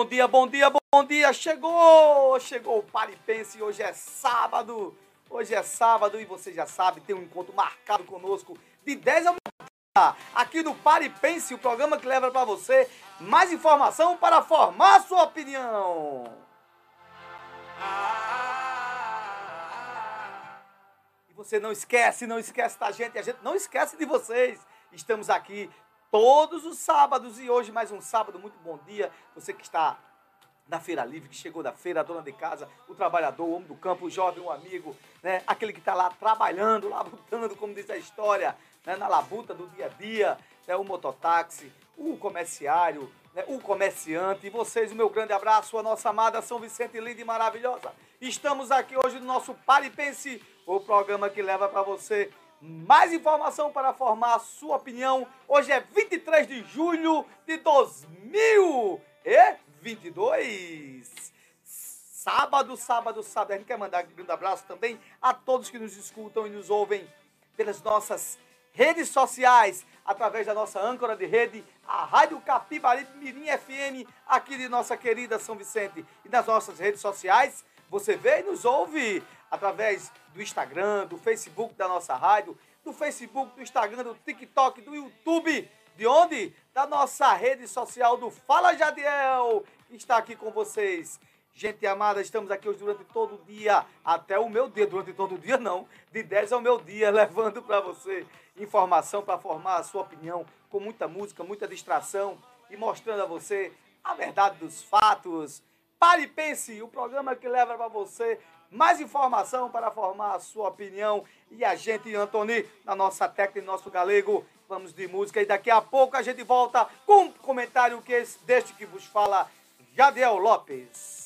Bom dia, bom dia, bom dia. Chegou! Chegou o Paripense. Hoje é sábado. Hoje é sábado e você já sabe, tem um encontro marcado conosco de 10 a aqui no Paripense, o programa que leva para você mais informação para formar sua opinião. E você não esquece, não esquece da gente, a gente não esquece de vocês. Estamos aqui todos os sábados e hoje mais um sábado, muito bom dia. Você que está na Feira Livre, que chegou da feira, a dona de casa, o trabalhador, o homem do campo, o jovem, o amigo, né? aquele que está lá trabalhando, labutando, como diz a história, né? na labuta do dia a dia, né? o mototáxi, o comerciário, né? o comerciante. E vocês, o meu grande abraço, a nossa amada São Vicente linda e maravilhosa. Estamos aqui hoje no nosso Paripense, o programa que leva para você mais informação para formar a sua opinião. Hoje é 23 de julho de 2022. Sábado, sábado, sábado. A gente quer mandar um grande abraço também a todos que nos escutam e nos ouvem pelas nossas redes sociais, através da nossa âncora de rede, a Rádio Capibaribe Mirim FM, aqui de nossa querida São Vicente. E nas nossas redes sociais, você vê e nos ouve através do Instagram, do Facebook da nossa rádio, do Facebook, do Instagram, do TikTok, do YouTube. De onde? Da nossa rede social do Fala Jadiel, que está aqui com vocês. Gente amada, estamos aqui hoje durante todo o dia, até o meu dia, durante todo o dia não, de 10 ao meu dia, levando para você informação para formar a sua opinião, com muita música, muita distração e mostrando a você a verdade dos fatos. Pare e pense, o programa que leva para você mais informação para formar a sua opinião. E a gente, Antoni, na nossa técnica, nosso galego, vamos de música. E daqui a pouco a gente volta com um comentário que esse, deste que vos fala, Jadiel Lopes.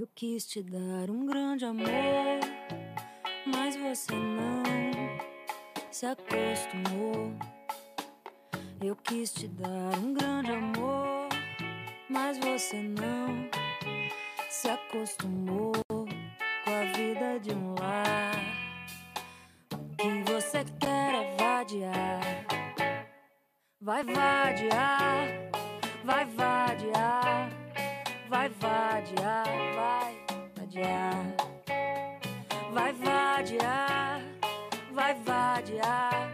Eu quis te dar um grande amor, mas você não se acostumou. Eu quis te dar um grande amor, mas você não se acostumou com a vida de um lar. O que você quer é vadiar, vai vadiar, vai vadiar. Vadiar, vai vadiar. Vai vadiar, vai vadiar.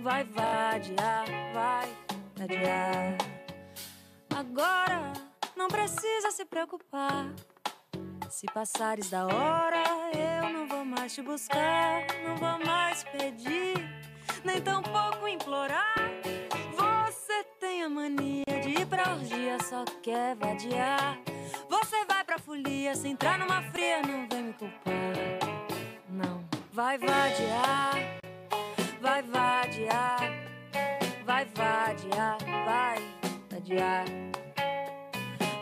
Vai vadiar, vai vadiar. Agora não precisa se preocupar. Se passares da hora, eu não vou mais te buscar. Não vou mais pedir, nem tampouco implorar. Você tem a mania de ir pra orgia, só quer vadiar. Folia, se entrar numa fria, não vem me culpar. Não, vai vadiar, vai vadiar, vai vadiar, vai vadiar.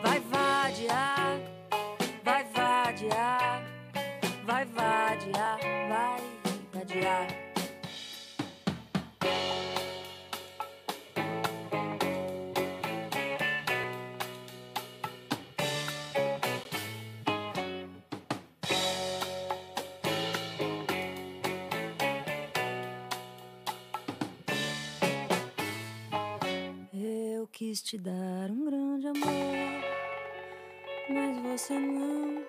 Vai vadiar, vai vadiar, vai vadiar, vai vadiar. Quis te dar um grande amor, mas você não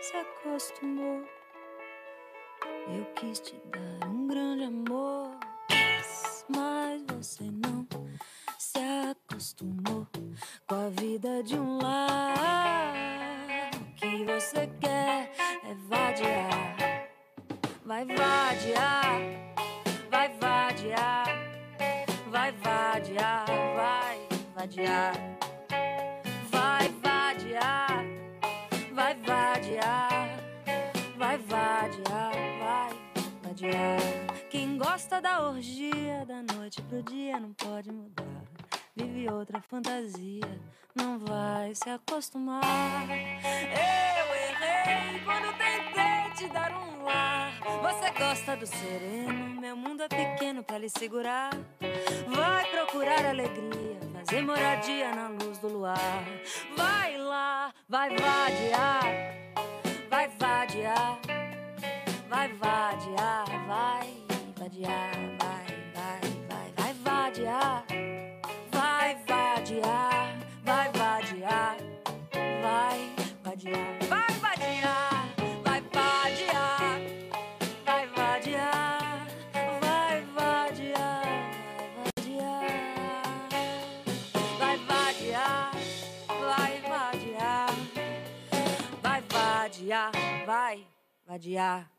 se acostumou. Eu quis te dar um grande amor, mas você não se acostumou com a vida de um lar. O que você quer é vadiar, vai vadiar, vai vadiar, vai vadiar, vai vadiar, vai vadiar, vai vadiar, vai vadiar, vai vadiar. Quem gosta da orgia da noite pro dia não pode mudar. Vive outra fantasia, não vai se acostumar. Eu errei quando tentei te dar um lar. Você gosta do sereno, meu mundo é pequeno pra lhe segurar. Vai procurar alegria, fazer moradia na luz do luar. Vai lá, vai vadiar, vai vadiar, vai vadiar, vai vadiar, vai, vadiar.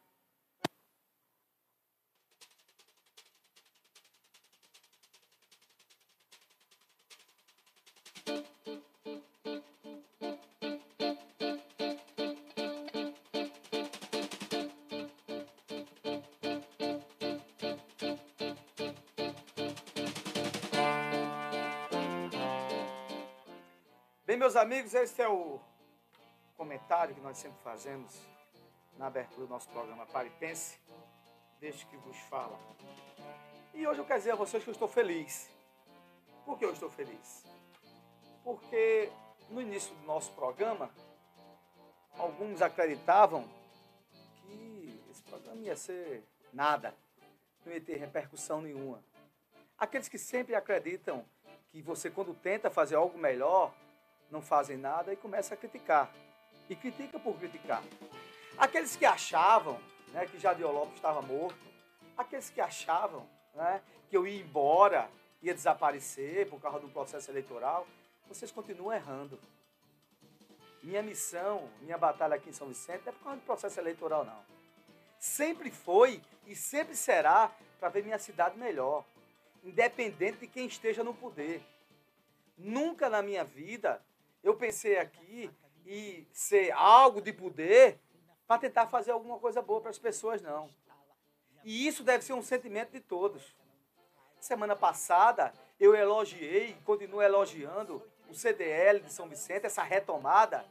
Bem, meus amigos, esse é o comentário que nós sempre fazemos na abertura do nosso programa Paripense, desde que vos fala. E hoje eu quero dizer a vocês que eu estou feliz. Por que eu estou feliz? Porque no início do nosso programa, alguns acreditavam que esse programa ia ser nada, não ia ter repercussão nenhuma. Aqueles que sempre acreditam que você, quando tenta fazer algo melhor, não fazem nada e começa a criticar. E critica por criticar. Aqueles que achavam né, que Jadiel Lopes estava morto, aqueles que achavam né, que eu ia embora, ia desaparecer por causa do processo eleitoral, vocês continuam errando. Minha missão, minha batalha aqui em São Vicente não é por causa do processo eleitoral, não. Sempre foi e sempre será para ver minha cidade melhor, independente de quem esteja no poder. Nunca na minha vida eu pensei aqui em ser algo de poder para tentar fazer alguma coisa boa para as pessoas, não. E isso deve ser um sentimento de todos. Semana passada eu elogiei continuo elogiando o CDL de São Vicente, essa retomada,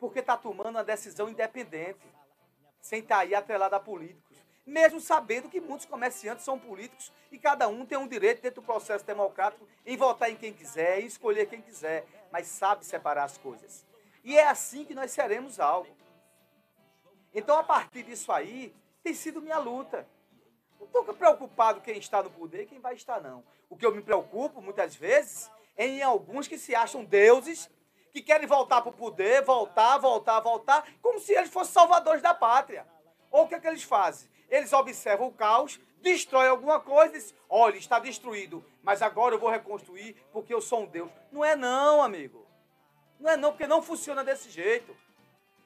porque está tomando uma decisão independente, sem estar aí atrelada a políticos. Mesmo sabendo que muitos comerciantes são políticos e cada um tem um direito dentro do processo democrático em votar em quem quiser, em escolher quem quiser, mas sabe separar as coisas. E é assim que nós seremos algo. Então, a partir disso aí, tem sido minha luta. Não estou preocupado quem está no poder e quem vai estar, não. O que eu me preocupo, muitas vezes, é em alguns que se acham deuses, que querem voltar para o poder, voltar, voltar, voltar, como se eles fossem salvadores da pátria. Ou o que é que eles fazem? Eles observam o caos, destrói alguma coisa e dizem, olha, está destruído, mas agora eu vou reconstruir porque eu sou um Deus. Não é não, amigo. Não é não, porque não funciona desse jeito.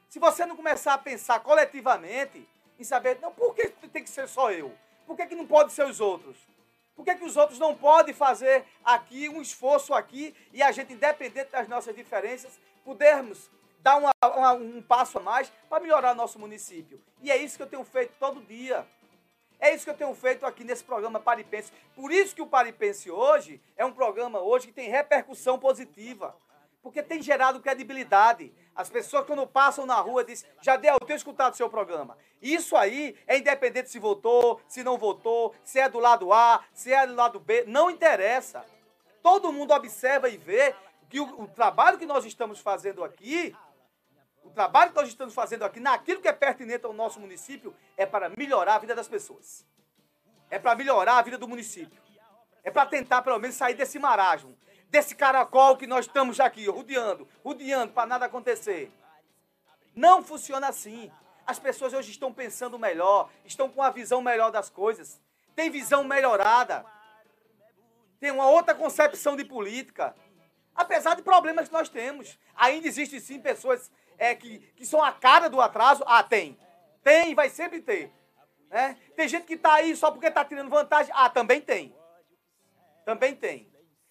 Se você não começar a pensar coletivamente em saber, não, por que tem que ser só eu? Por que, que não pode ser os outros? Por que, que os outros não podem fazer aqui um esforço aqui e a gente, independente das nossas diferenças, pudermos dar uma, uma, um passo a mais para melhorar nosso município? E é isso que eu tenho feito todo dia. É isso que eu tenho feito aqui nesse programa Paripense. Por isso que o Paripense hoje é um programa hoje que tem repercussão positiva. Porque tem gerado credibilidade. As pessoas, quando passam na rua, dizem: Jadel, eu tenho escutado o seu programa. Isso aí é independente se votou, se não votou, se é do lado A, se é do lado B, não interessa. Todo mundo observa e vê que o, o trabalho que nós estamos fazendo aqui, o trabalho que nós estamos fazendo aqui, naquilo que é pertinente ao nosso município, é para melhorar a vida das pessoas. É para melhorar a vida do município. É para tentar, pelo menos, sair desse marasmo desse caracol que nós estamos aqui, rodeando, rodeando para nada acontecer. Não funciona assim. As pessoas hoje estão pensando melhor, estão com a visão melhor das coisas, tem visão melhorada, tem uma outra concepção de política. Apesar de problemas que nós temos, ainda existem sim pessoas é, que, que são a cara do atraso. Ah, tem. Tem, vai sempre ter. Né? Tem gente que está aí só porque está tirando vantagem. Ah, também tem. Também tem.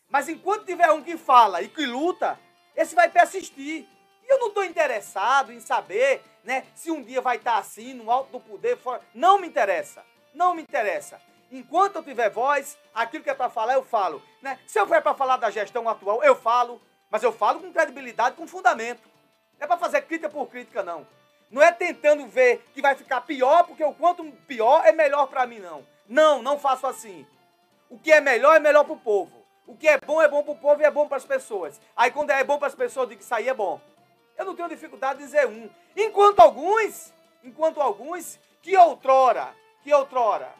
Mas enquanto tiver um que fala e que luta, esse vai persistir. E eu não estou interessado em saber né, se um dia vai estar tá assim, no alto do poder. Fora. Não me interessa. Não me interessa. Enquanto eu tiver voz, aquilo que é para falar, eu falo. Né? Se eu for para falar da gestão atual, eu falo. Mas eu falo com credibilidade, com fundamento. Não é para fazer crítica por crítica, não. Não é tentando ver que vai ficar pior, porque o quanto pior é melhor para mim, não. Não, não faço assim. O que é melhor é melhor para o povo. O que é bom é bom para o povo e é bom para as pessoas. Aí quando é bom para as pessoas, eu que aí é bom. Eu não tenho dificuldade de dizer um. Enquanto alguns, enquanto alguns que outrora, que outrora,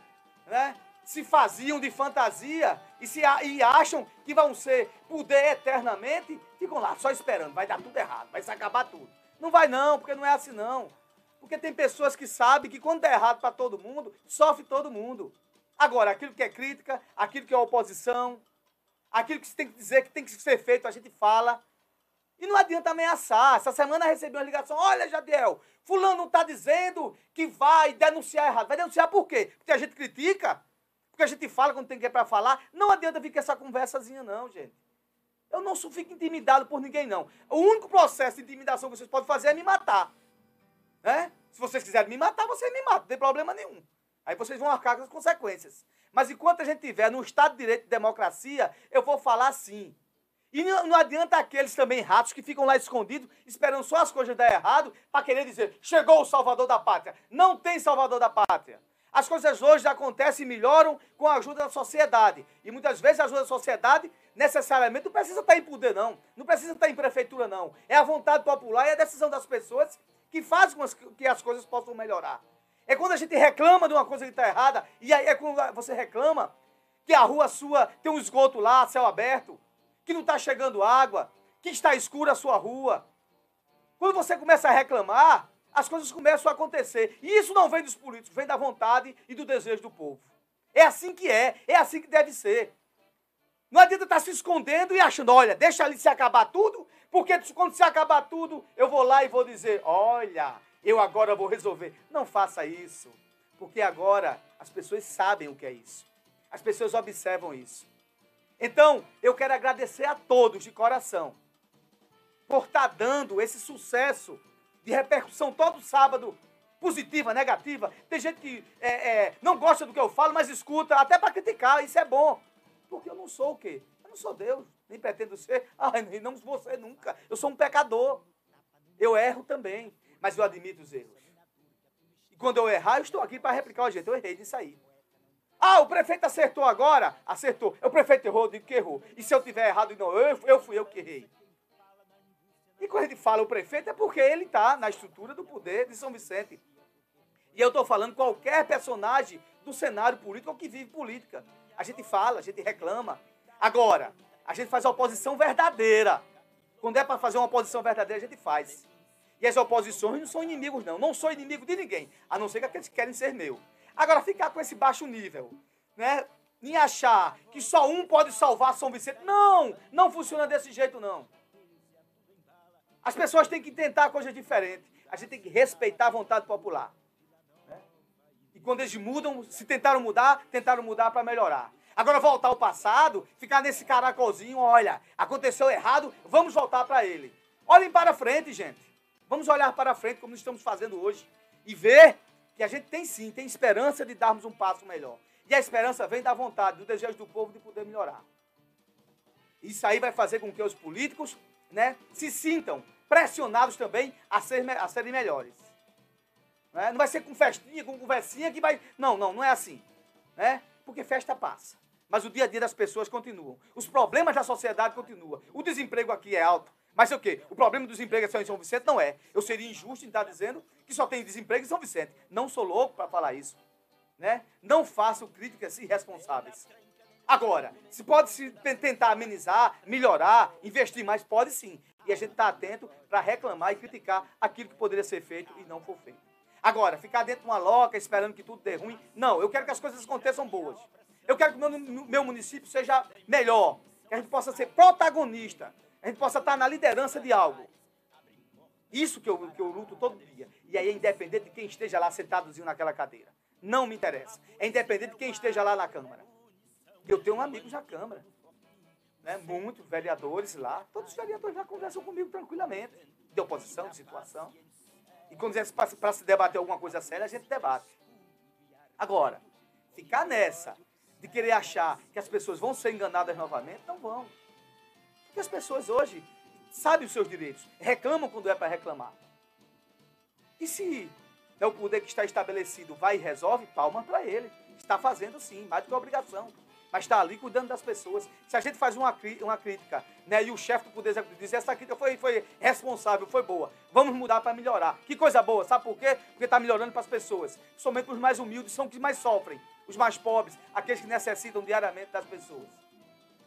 né, se faziam de fantasia e, se, e acham que vão ser poder eternamente, ficam lá só esperando, vai dar tudo errado, vai se acabar tudo. Não vai não, porque não é assim não. Porque tem pessoas que sabem que quando der errado para todo mundo, sofre todo mundo. Agora, aquilo que é crítica, aquilo que é oposição, aquilo que se tem que dizer que tem que ser feito, a gente fala. E não adianta ameaçar. Essa semana recebi uma ligação. Olha, Jadiel, fulano está dizendo que vai denunciar errado. Vai denunciar por quê? Porque a gente critica? Porque a gente fala quando tem que é para falar? Não adianta vir com essa conversazinha não, gente. Eu não fico intimidado por ninguém, não. O único processo de intimidação que vocês podem fazer é me matar. Né? Se vocês quiserem me matar, vocês me matam, não tem problema nenhum. Aí vocês vão arcar com as consequências. Mas enquanto a gente tiver no Estado de Direito e democracia, eu vou falar sim. E não, não, adianta aqueles também ratos que ficam lá escondidos, esperando só as coisas dar errado, para querer dizer, chegou o salvador da pátria. Não tem salvador da pátria. As coisas hoje acontecem e melhoram com a ajuda da sociedade. E muitas vezes a ajuda da sociedade necessariamente não precisa estar em poder, não. Não precisa estar em prefeitura, não. É a vontade popular e a decisão das pessoas que faz com que as coisas possam melhorar. É quando a gente reclama de uma coisa que está errada, e aí é quando você reclama que a rua sua tem um esgoto lá, céu aberto, que não está chegando água, que está escura a sua rua. Quando você começa a reclamar, as coisas começam a acontecer. E isso não vem dos políticos, vem da vontade e do desejo do povo. É assim que é, é assim que deve ser. Não adianta estar tá se escondendo e achando, olha, deixa ali se acabar tudo, porque quando se acabar tudo, eu vou lá e vou dizer, olha, eu agora vou resolver. Não faça isso, porque agora as pessoas sabem o que é isso. As pessoas observam isso. Então, eu quero agradecer a todos de coração por estar tá dando esse sucesso de repercussão todo sábado, positiva, negativa. Tem gente que é, é, não gosta do que eu falo, mas escuta, até para criticar, isso é bom. Porque eu não sou o quê? Eu não sou Deus, nem pretendo ser. Ai, não vou ser nunca. Eu sou um pecador. Eu erro também, mas eu admito os erros. E quando eu errar, eu estou aqui para replicar o jeito. Eu errei disso aí. Ah, o prefeito acertou agora? Acertou. O prefeito errou, eu digo que errou. E se eu tiver errado, não, eu, eu fui eu que errei. E quando a gente fala o prefeito, é porque ele está na estrutura do poder de São Vicente. E eu estou falando qualquer personagem do cenário político que vive política. A gente fala, a gente reclama. Agora, a gente faz a oposição verdadeira. Quando é para fazer uma oposição verdadeira, a gente faz. E as oposições não são inimigos, não. Não sou inimigo de ninguém, a não ser que aqueles que querem ser meu. Agora, ficar com esse baixo nível, né? Em achar que só um pode salvar São Vicente. Não! Não funciona desse jeito, não. As pessoas têm que tentar coisas diferentes. A gente tem que respeitar a vontade popular. Né? E quando eles mudam, se tentaram mudar, tentaram mudar para melhorar. Agora voltar ao passado, ficar nesse caracolzinho, olha, aconteceu errado, vamos voltar para ele. Olhem para frente, gente. Vamos olhar para frente como estamos fazendo hoje e ver que a gente tem sim, tem esperança de darmos um passo melhor. E a esperança vem da vontade, do desejo do povo de poder melhorar. Isso aí vai fazer com que os políticos né, se sintam pressionados também a, ser, a serem melhores. Não, é? não vai ser com festinha, com conversinha que vai. Não, não, não é assim. Né? Porque festa passa. Mas o dia a dia das pessoas continuam. Os problemas da sociedade continuam. O desemprego aqui é alto. Mas é o quê? O problema do desemprego é só em São Vicente? Não é. Eu seria injusto em estar dizendo que só tem desemprego em São Vicente. Não sou louco para falar isso. Né? Não faço críticas irresponsáveis. Agora, se pode se tentar amenizar, melhorar, investir mais, pode sim. E a gente está atento para reclamar e criticar aquilo que poderia ser feito e não foi feito. Agora, ficar dentro de uma loca esperando que tudo dê ruim, não. Eu quero que as coisas aconteçam boas. Eu quero que o meu, meu município seja melhor, que a gente possa ser protagonista, a gente possa estar na liderança de algo. Isso que eu, que eu luto todo dia. E aí é independente de quem esteja lá sentadozinho naquela cadeira. Não me interessa. É independente de quem esteja lá na Câmara. Eu tenho amigos na Câmara. Né? Muitos vereadores lá. Todos os vereadores lá conversam comigo tranquilamente. De oposição, de situação. E quando é para se debater alguma coisa séria, a gente debate. Agora, ficar nessa de querer achar que as pessoas vão ser enganadas novamente, não vão. Porque as pessoas hoje sabem os seus direitos, reclamam quando é para reclamar. E se é o poder que está estabelecido vai e resolve, palma para ele. Está fazendo sim, mais do que obrigação. Mas está ali cuidando das pessoas. Se a gente faz uma, uma crítica, né, e o chefe do Poder Executivo diz essa crítica foi, foi responsável, foi boa, vamos mudar para melhorar. Que coisa boa, sabe por quê? Porque está melhorando para as pessoas. Somente os mais humildes são os que mais sofrem os mais pobres, aqueles que necessitam diariamente das pessoas.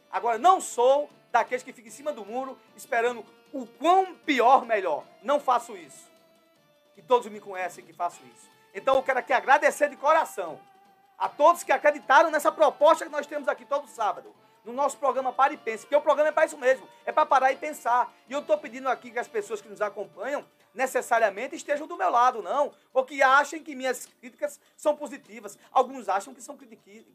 Agora, não sou daqueles que ficam em cima do muro esperando o quão pior, melhor. Não faço isso. E todos me conhecem que faço isso. Então eu quero aqui agradecer de coração a todos que acreditaram nessa proposta que nós temos aqui todo sábado, no nosso programa Pare e Pense, porque o programa é para isso mesmo, é para parar e pensar. E eu estou pedindo aqui que as pessoas que nos acompanham necessariamente estejam do meu lado, não. Ou que achem que minhas críticas são positivas. Alguns acham que são,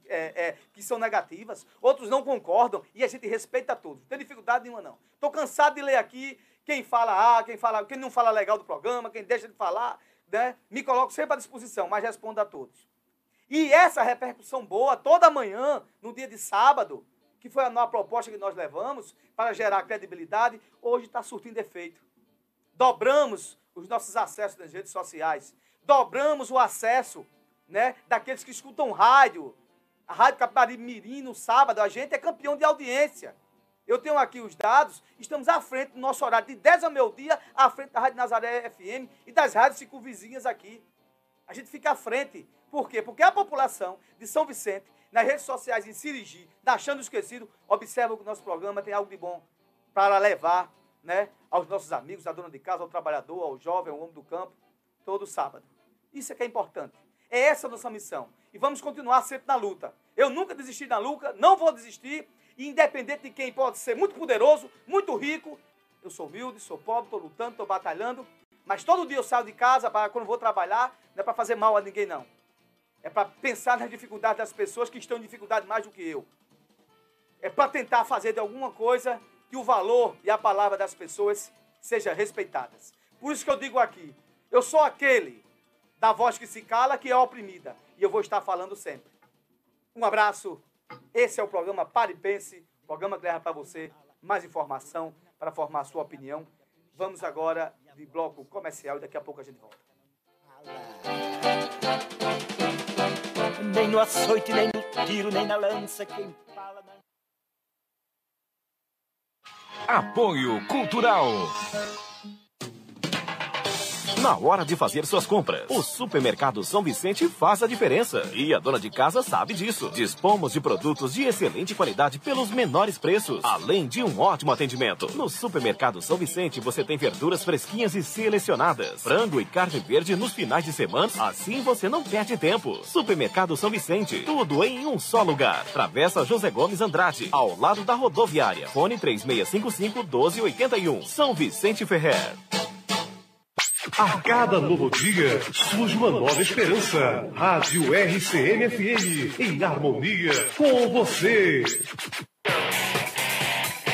é, é, que são negativas, outros não concordam e a gente respeita todos. Não tem dificuldade nenhuma, não. Estou cansado de ler aqui quem fala ah, quem, fala, quem não fala legal do programa, quem deixa de falar. Né? Me coloco sempre à disposição, mas respondo a todos. E essa repercussão boa, toda manhã, no dia de sábado, que foi a nova proposta que nós levamos para gerar credibilidade, hoje está surtindo efeito dobramos os nossos acessos nas redes sociais, dobramos o acesso né, daqueles que escutam rádio. A Rádio Capibaribe Mirim, no sábado, a gente é campeão de audiência. Eu tenho aqui os dados, estamos à frente do nosso horário, de 10 ao meio-dia, à frente da Rádio Nazaré FM e das rádios circunvizinhas aqui. A gente fica à frente. Por quê? Porque a população de São Vicente, nas redes sociais, em Sirigi, Achando Esquecido, observa que o nosso programa tem algo de bom para levar né, aos nossos amigos, à dona de casa, ao trabalhador, ao jovem, ao homem do campo, todo sábado. Isso é que é importante. É essa a nossa missão. E vamos continuar sempre na luta. Eu nunca desisti da luta, não vou desistir, independente de quem pode ser muito poderoso, muito rico, eu sou humilde, sou pobre, estou lutando, estou batalhando, mas todo dia eu saio de casa para quando vou trabalhar, não é para fazer mal a ninguém, não. É para pensar nas dificuldades das pessoas que estão em dificuldade mais do que eu. É para tentar fazer de alguma coisa que o valor e a palavra das pessoas sejam respeitadas. Por isso que eu digo aqui, eu sou aquele da voz que se cala, que é oprimida, e eu vou estar falando sempre. Um abraço. Esse é o programa Pare e Pense, programa que leva para você mais informação para formar sua opinião. Vamos agora de bloco comercial e daqui a pouco a gente volta. Nem no açoite, nem no tiro, nem na lança, quem fala na... Apoio Cultural. Na hora de fazer suas compras, o Supermercado São Vicente faz a diferença. E a dona de casa sabe disso. Dispomos de produtos de excelente qualidade pelos menores preços, além de um ótimo atendimento. No Supermercado São Vicente você tem verduras fresquinhas e selecionadas, frango e carne verde nos finais de semana, assim você não perde tempo. Supermercado São Vicente, tudo em um só lugar. Travessa José Gomes Andrade, ao lado da rodoviária. Fone 3655 1281. São Vicente Ferrer. A cada novo dia surge uma nova esperança. Rádio RCM-FM, em harmonia com você.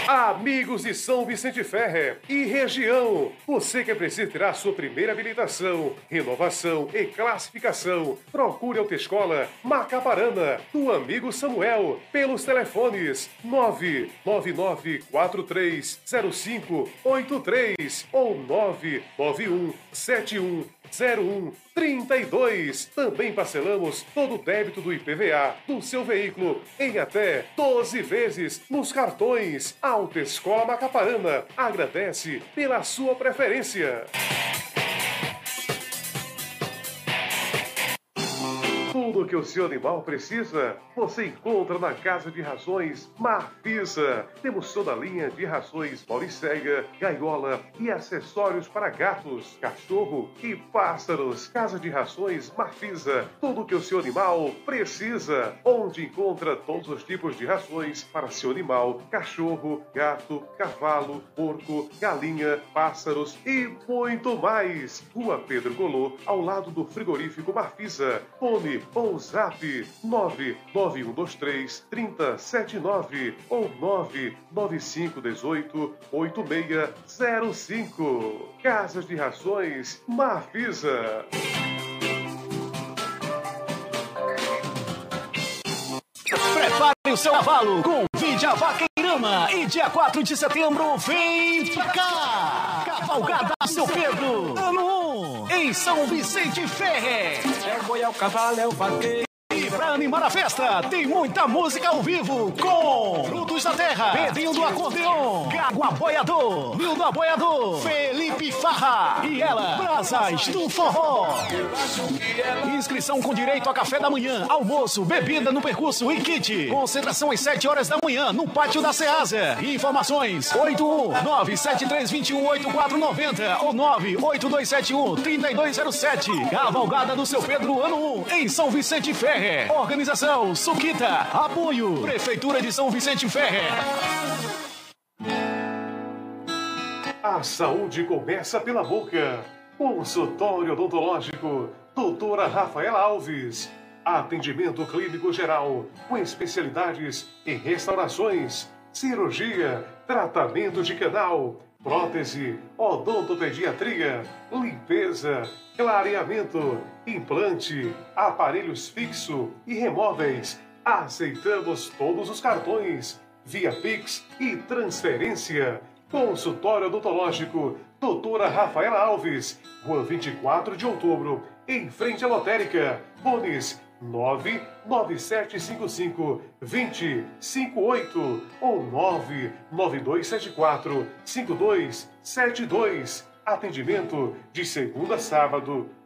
Amigos de São Vicente Ferrer e região, você que precisa tirar sua primeira habilitação, renovação e classificação, procure a Autoescola Macaparana, do amigo Samuel, pelos telefones 999430583 ou 99171 0132. Também parcelamos todo o débito do IPVA do seu veículo em até 12 vezes nos cartões. Autoescola Macaparana agradece pela sua preferência. Tudo que o seu animal precisa, você encontra na Casa de Rações Marfisa. Temos toda a linha de rações Mauricéia, gaiola e acessórios para gatos, cachorro e pássaros. Casa de Rações Marfisa. Tudo que o seu animal precisa. Onde encontra todos os tipos de rações para seu animal, cachorro, gato, cavalo, porco, galinha, pássaros e muito mais. Rua Pedro Golô, ao lado do frigorífico Marfisa. Fone ou zap 99123 3079 ou 99518 8605. Casas de Rações Marfisa. O seu cavalo, convide a Vaqueirama e dia 4 de setembro vem pra cá! Cavalgada Seu Pedro, ano 1, em São Vicente Ferre. É o boi, é o cavalo, é o vaqueiro. Pra animar a festa, tem muita música ao vivo com Frutos da Terra, Pedrinho do Acordeon, Gago Aboiador, Nildo Aboiador, Felipe Farra e ela, Brasas do Forró. Inscrição com direito a café da manhã, almoço, bebida no percurso e kit. Concentração às 7 horas da manhã no pátio da Ceasa. Informações 81973218490 ou 982713207. Cavalgada do seu Pedro ano 1 em São Vicente Ferre. Organização Suquita. Apoio Prefeitura de São Vicente Ferre. A saúde começa pela boca. Consultório odontológico, doutora Rafaela Alves. Atendimento clínico geral, com especialidades em restaurações, cirurgia, tratamento de canal, prótese, odontopediatria, limpeza, clareamento, implante, aparelhos fixo e remóveis. Aceitamos todos os cartões, via Pix e transferência. Consultório odontológico, doutora Rafaela Alves, Rua 24 de Outubro, em frente à lotérica. Bones 99755 2058 ou 99274 5272. Atendimento de segunda a sábado,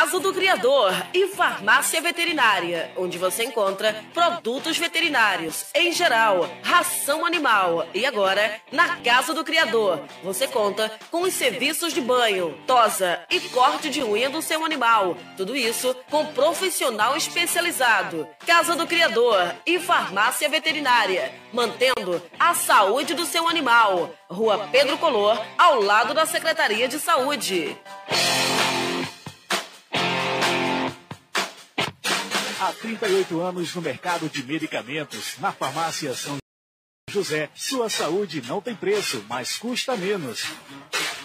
Casa do Criador e Farmácia Veterinária, onde você encontra produtos veterinários em geral, ração animal. E agora, na Casa do Criador, você conta com os serviços de banho, tosa e corte de unha do seu animal. Tudo isso com profissional especializado. Casa do Criador e Farmácia Veterinária, mantendo a saúde do seu animal. Rua Pedro Color, ao lado da Secretaria de Saúde. Há 38 anos no mercado de medicamentos, na farmácia São José, sua saúde não tem preço, mas custa menos.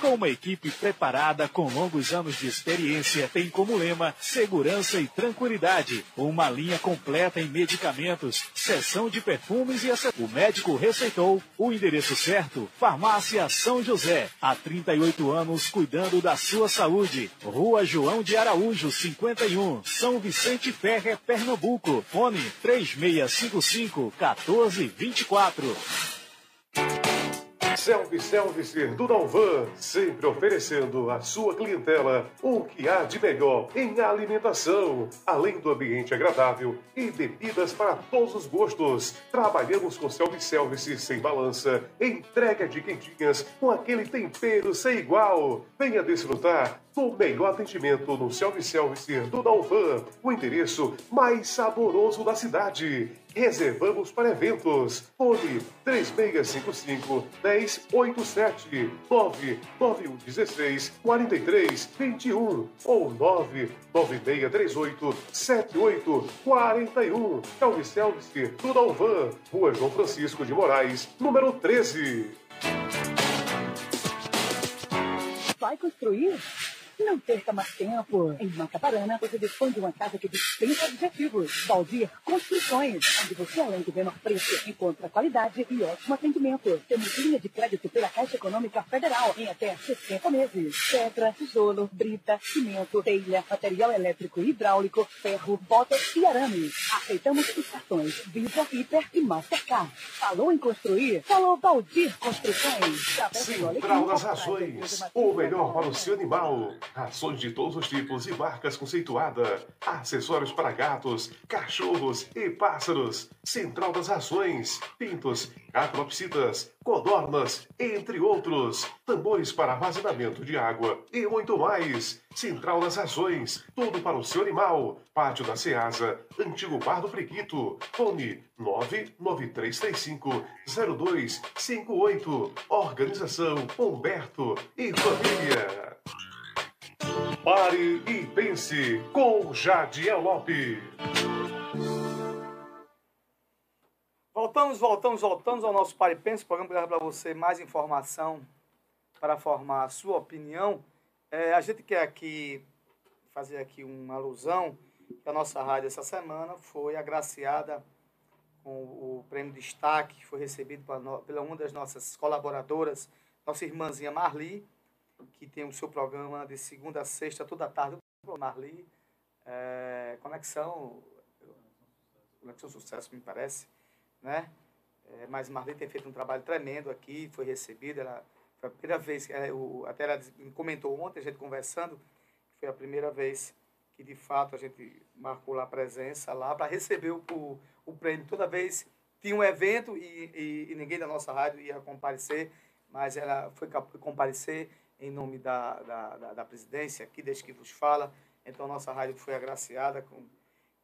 Com uma equipe preparada com longos anos de experiência, tem como lema segurança e tranquilidade. Uma linha completa em medicamentos, seção de perfumes e acessórios. O médico receitou o endereço certo, Farmácia São José. Há 38 anos cuidando da sua saúde. Rua João de Araújo, 51, São Vicente Ferre, Pernambuco. Fone 3655 1424. Selve Selvice do Dalvan, sempre oferecendo à sua clientela o que há de melhor em alimentação, além do ambiente agradável e bebidas para todos os gostos. Trabalhamos com Selve Selvice sem balança, entrega de quentinhas com aquele tempero sem igual. Venha desfrutar do melhor atendimento no Selve Selvice do Dalvan, o endereço mais saboroso da cidade. Reservamos para eventos. Fone 3655 1087 99116 4321 ou 99638 7841. Calme Selvice, tudo ao van. Rua João Francisco de Moraes, número 13. Vai construir? Não perca mais tempo. Em Macaparana, você dispõe de uma casa que dispensa objetivos. Valdir Construções, onde você, além do menor preço, encontra qualidade e ótimo atendimento. Temos linha de crédito pela Caixa Econômica Federal em até 60 meses. Pedra, tijolo, brita, cimento, telha, material elétrico e hidráulico, ferro, botas e arame. Aceitamos os cartões Visa, Hiper e Mastercard. Falou em construir? Falou Valdir Construções. Central das Rações, o melhor para o seu animal. Rações de todos os tipos e marcas conceituada. Acessórios para gatos, cachorros e pássaros. Central das Rações, pintos, calopsitas, codornas, entre outros. Tambores para armazenamento de água e muito mais. Central das Rações, tudo para o seu animal. Pátio da Ceasa, Antigo Bar do Prequito. Fone 993350258. Organização Humberto e Família. Pare e pense com Jadiel Lopes. Voltamos, voltamos, voltamos ao nosso Pare e Pense, programa que leva para você mais informação para formar a sua opinião. É, a gente quer aqui fazer aqui uma alusão que a nossa rádio essa semana foi agraciada com o prêmio destaque que foi recebido pela, pela uma das nossas colaboradoras, nossa irmãzinha Marli, que tem o seu programa de segunda a sexta, toda tarde. Marli, é, Conexão, Conexão Sucesso, me parece, né? É, mas Marli tem feito um trabalho tremendo aqui, foi recebida, ela, foi a primeira vez, é, o, até ela comentou ontem, a gente conversando, foi a primeira vez que de fato a gente marcou lá a presença lá para receber o, o, o, prêmio. Toda vez tinha um evento e, e, e, ninguém da nossa rádio ia comparecer, mas ela foi comparecer em nome da, da, da, da presidência aqui, desde que vos fala. Então, nossa rádio foi agraciada com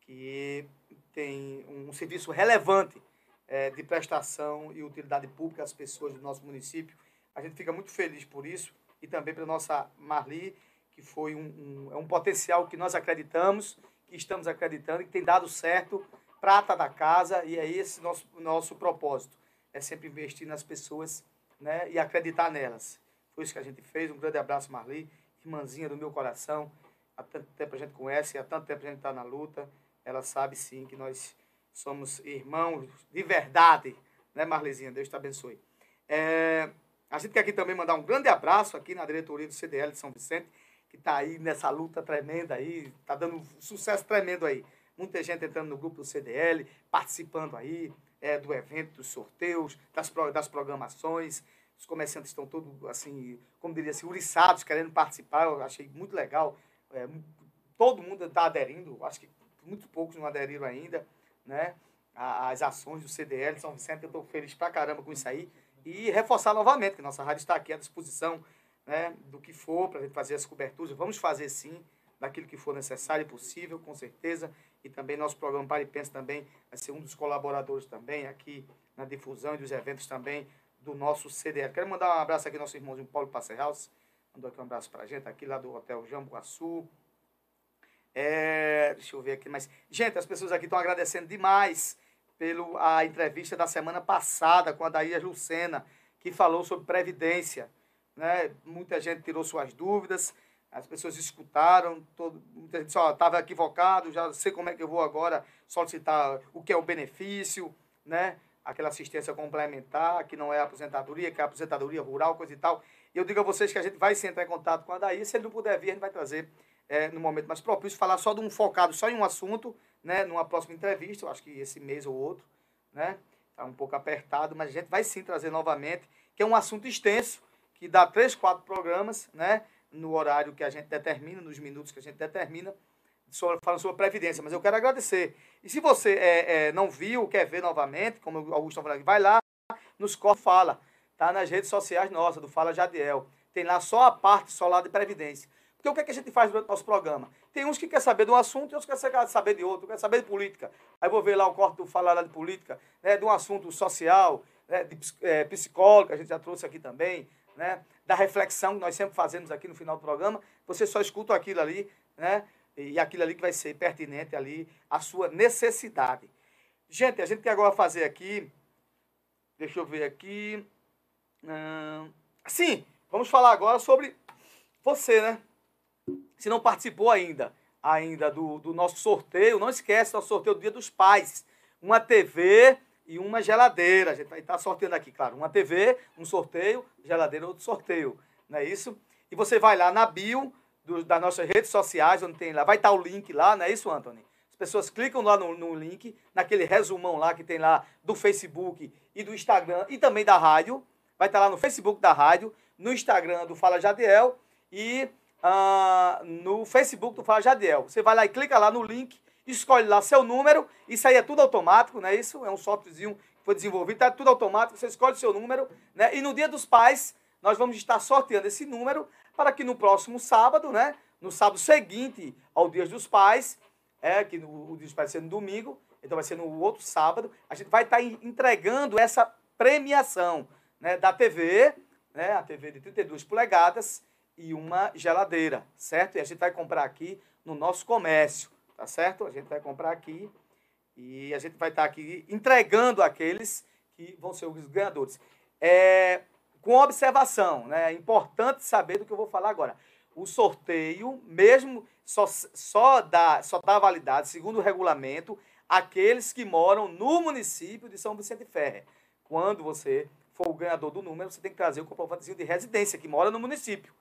que tem um serviço relevante é, de prestação e utilidade pública às pessoas do nosso município. A gente fica muito feliz por isso e também pela nossa Marli, que foi um, um, é um potencial que nós acreditamos, que estamos acreditando e que tem dado certo, prata da casa, e é esse nosso, nosso propósito, é sempre investir nas pessoas né, e acreditar nelas. Foi isso que a gente fez. Um grande abraço, Marli, irmãzinha do meu coração. Há tanto tempo a gente conhece, há tanto tempo a gente está na luta. Ela sabe sim que nós somos irmãos de verdade, né, Marlizinha? Deus te abençoe. É, a gente quer aqui também mandar um grande abraço aqui na diretoria do CDL de São Vicente, que está aí nessa luta tremenda aí, está dando um sucesso tremendo aí. Muita gente entrando no grupo do CDL, participando aí é, do evento, dos sorteios, das, das programações. Os comerciantes estão todos, assim, como diria assim, uriçados, querendo participar. Eu achei muito legal. É, todo mundo está aderindo, acho que muito poucos não aderiram ainda, né? As ações do CDL São Vicente, eu estou feliz pra caramba com isso aí. E reforçar novamente que nossa rádio está aqui à disposição né, do que for para fazer as coberturas. Vamos fazer sim, daquilo que for necessário e possível, com certeza. E também nosso programa Pare Pensa também vai ser um dos colaboradores também aqui na difusão e dos eventos também do nosso CDL. Quero mandar um abraço aqui ao nosso irmãozinho Paulo Passerhaus. Mandou aqui um abraço para a gente, aqui lá do Hotel Jambuaçu. É, deixa eu ver aqui, mas. Gente, as pessoas aqui estão agradecendo demais pela entrevista da semana passada com a Daíra Lucena, que falou sobre Previdência. Né? Muita gente tirou suas dúvidas, as pessoas escutaram, todo, muita gente só estava equivocado, já sei como é que eu vou agora solicitar o que é o benefício, né? Aquela assistência complementar, que não é aposentadoria, que é aposentadoria rural, coisa e tal. E eu digo a vocês que a gente vai se entrar em contato com a Daí, se ele não puder vir, a gente vai trazer é, no momento mais propício, falar só de um focado, só em um assunto, né, numa próxima entrevista, eu acho que esse mês ou outro, né, tá um pouco apertado, mas a gente vai sim trazer novamente, que é um assunto extenso, que dá três, quatro programas, né, no horário que a gente determina, nos minutos que a gente determina, falando sobre Previdência, mas eu quero agradecer. E se você é, é, não viu, quer ver novamente, como o Augusto falando, vai lá nos Cor Fala, tá nas redes sociais nossas, do Fala Jadiel. Tem lá só a parte lá de Previdência. Porque o que, é que a gente faz durante o nosso programa? Tem uns que quer saber de um assunto e outros que quer saber de outro, quer saber de política. Aí vou ver lá o corte do Falar lá de política, né, de um assunto social, né, de é, psicóloga, a gente já trouxe aqui também, né, da reflexão que nós sempre fazemos aqui no final do programa. Você só escuta aquilo ali, né? E aquilo ali que vai ser pertinente ali à sua necessidade. Gente, a gente quer agora fazer aqui, deixa eu ver aqui, hum, sim, vamos falar agora sobre você, né? se não participou ainda, ainda do, do nosso sorteio, não esquece do sorteio do Dia dos Pais. Uma TV e uma geladeira. A gente estar sorteando aqui, claro. Uma TV, um sorteio, geladeira, outro sorteio. Não é isso? E você vai lá na bio do, das nossas redes sociais, onde tem lá, vai estar o link lá, não é isso, Anthony? As pessoas clicam lá no, no link, naquele resumão lá que tem lá do Facebook e do Instagram e também da rádio. Vai estar lá no Facebook da rádio, no Instagram do Fala Jadiel e ah, no Facebook do Fala Jadiel. Você vai lá e clica lá no link, escolhe lá seu número, isso aí é tudo automático, não é isso? É um softwarezinho que foi desenvolvido, tá tudo automático, você escolhe seu número, né? E no dia dos pais, nós vamos estar sorteando esse número para que no próximo sábado, né? No sábado seguinte ao Dia dos Pais, é que no, o Dia dos Pais vai ser no domingo, então vai ser no outro sábado, a gente vai estar entregando essa premiação, né? Da TV, né? A TV de 32 polegadas e uma geladeira, certo? E a gente vai comprar aqui no nosso comércio, tá certo? A gente vai comprar aqui e a gente vai estar aqui entregando aqueles que vão ser os ganhadores. É, com observação, né? É importante saber do que eu vou falar agora. O sorteio, mesmo só, só dá, só dá validade, segundo o regulamento, aqueles que moram no município de São Vicente Ferre. Quando você for o ganhador do número, você tem que trazer o comprovativo de residência, que mora no município.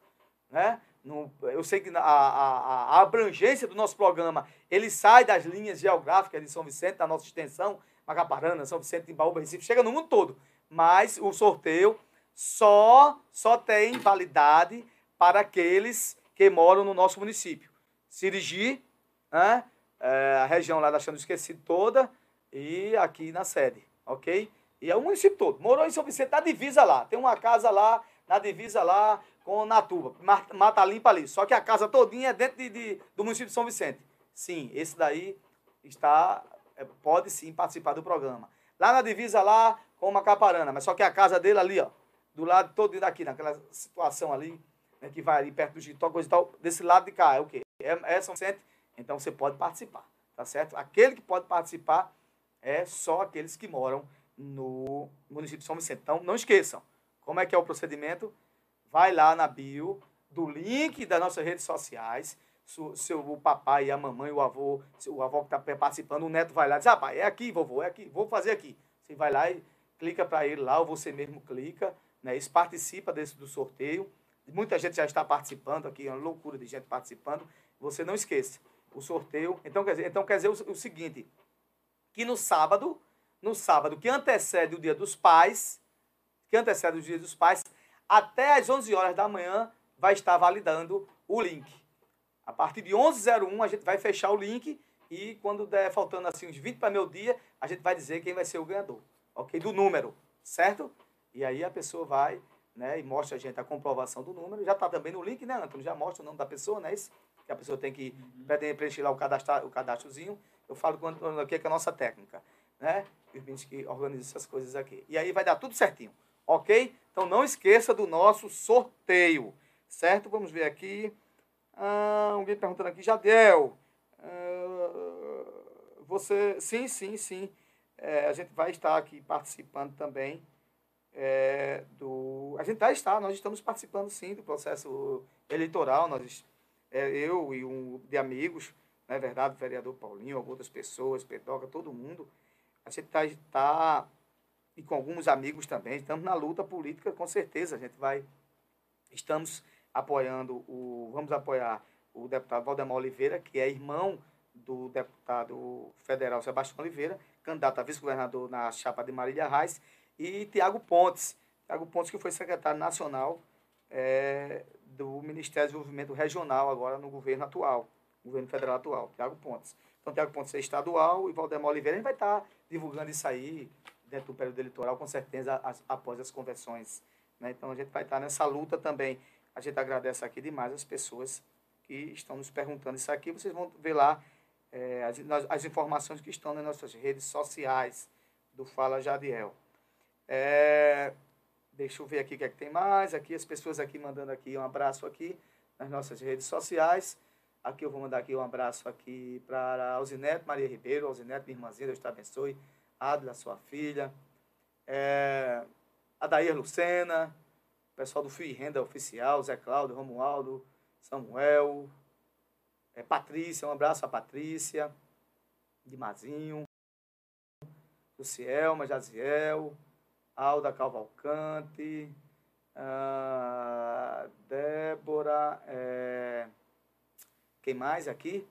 Né? No, eu sei que a, a, a, abrangência do nosso programa, ele sai das linhas geográficas de São Vicente, da nossa extensão, Macaparana, São Vicente, Baúba, Recife, chega no mundo todo. Mas o sorteio só, só tem validade para aqueles que moram no nosso município. Sirigi, né? É, a região lá da Chão do Esquecido toda, e aqui na sede, ok? E é o município todo. Morou em São Vicente, na divisa lá. Tem uma casa lá, na divisa lá, com Natuba, Mata Limpa ali. Só que a casa todinha é dentro de, de, do município de São Vicente. Sim, esse daí está, é, pode sim participar do programa. Lá na divisa lá com Macaparana, mas só que a casa dele ali, ó, do lado todo daqui, naquela situação ali, né, que vai ali perto do Gitó, coisa e tal, desse lado de cá, é o quê? É, é São Vicente, então você pode participar, tá certo? Aquele que pode participar é só aqueles que moram no município de São Vicente. Então, não esqueçam, como é que é o procedimento? vai lá na bio do link das nossas redes sociais. Seu, seu, o papai, a mamãe, o avô, o avô que está participando, o neto vai lá e diz, ah, pai, é aqui, vovô, é aqui, vou fazer aqui. Você vai lá e clica para ele lá, ou você mesmo clica, né? Isso participa desse, do sorteio. Muita gente já está participando aqui, é uma loucura de gente participando. Você não esqueça, o sorteio. Então, quer dizer, então, quer dizer o, o seguinte, que no sábado, no sábado que antecede o dia dos pais, que antecede o dia dos pais, até às 11 horas da manhã vai estar validando o link. A partir de 11h01 a gente vai fechar o link e quando der faltando assim uns 20 para meu dia, a gente vai dizer quem vai ser o ganhador, ok? Do número, certo? E aí a pessoa vai né, e mostra a gente a comprovação do número. Já está também no link, né, Antônio? Já mostra o nome da pessoa, né? Isso, que a pessoa tem que uhum. preencher lá o, cadastro, o cadastrozinho. Eu falo aqui que é a nossa técnica, né? Os que organizam essas coisas aqui. E aí vai dar tudo certinho ok? Então não esqueça do nosso sorteio, certo? Vamos ver aqui. Ah, alguém perguntando aqui, Jadel. Ah, você, sim, sim, sim. É, a gente vai estar aqui participando também é, do. A gente vai estar, nós estamos participando sim do processo eleitoral. Nós, é, eu e um de amigos, não é verdade, o vereador Paulinho, outras pessoas, Petoca, todo mundo. A gente está tá e com alguns amigos também. Estamos na luta política, com certeza. A gente vai. Estamos apoiando o. Vamos apoiar o deputado Valdemar Oliveira, que é irmão do deputado federal Sebastião Oliveira, candidato a vice-governador na chapa de Marília Reis, e Tiago Pontes. Tiago Pontes, que foi secretário nacional é, do Ministério do Desenvolvimento Regional, agora no governo atual, governo federal atual, Tiago Pontes. Então, Tiago Pontes é estadual e Valdemar Oliveira, a gente vai estar divulgando isso aí dentro do período eleitoral, com certeza, as, após as conversões. Né? Então, a gente vai estar nessa luta também. A gente agradece aqui demais as pessoas que estão nos perguntando isso aqui. Vocês vão ver lá é, as, as informações que estão nas nossas redes sociais do Fala Jadiel. É, deixa eu ver aqui o que é que tem mais. Aqui as pessoas aqui mandando aqui um abraço aqui nas nossas redes sociais. Aqui eu vou mandar aqui um abraço aqui para Alzinete Maria Ribeiro, Alzinete, minha irmãzinha, Deus te abençoe. Adla, sua filha, é, Adair Lucena, pessoal do Fio e Renda Oficial, Zé Cláudio, Romualdo, Samuel, É, Patrícia, um abraço a Patrícia, de Mazinho, Lucielma, Jaziel, Alda Cavalcante, ah, Débora, é, quem mais aqui?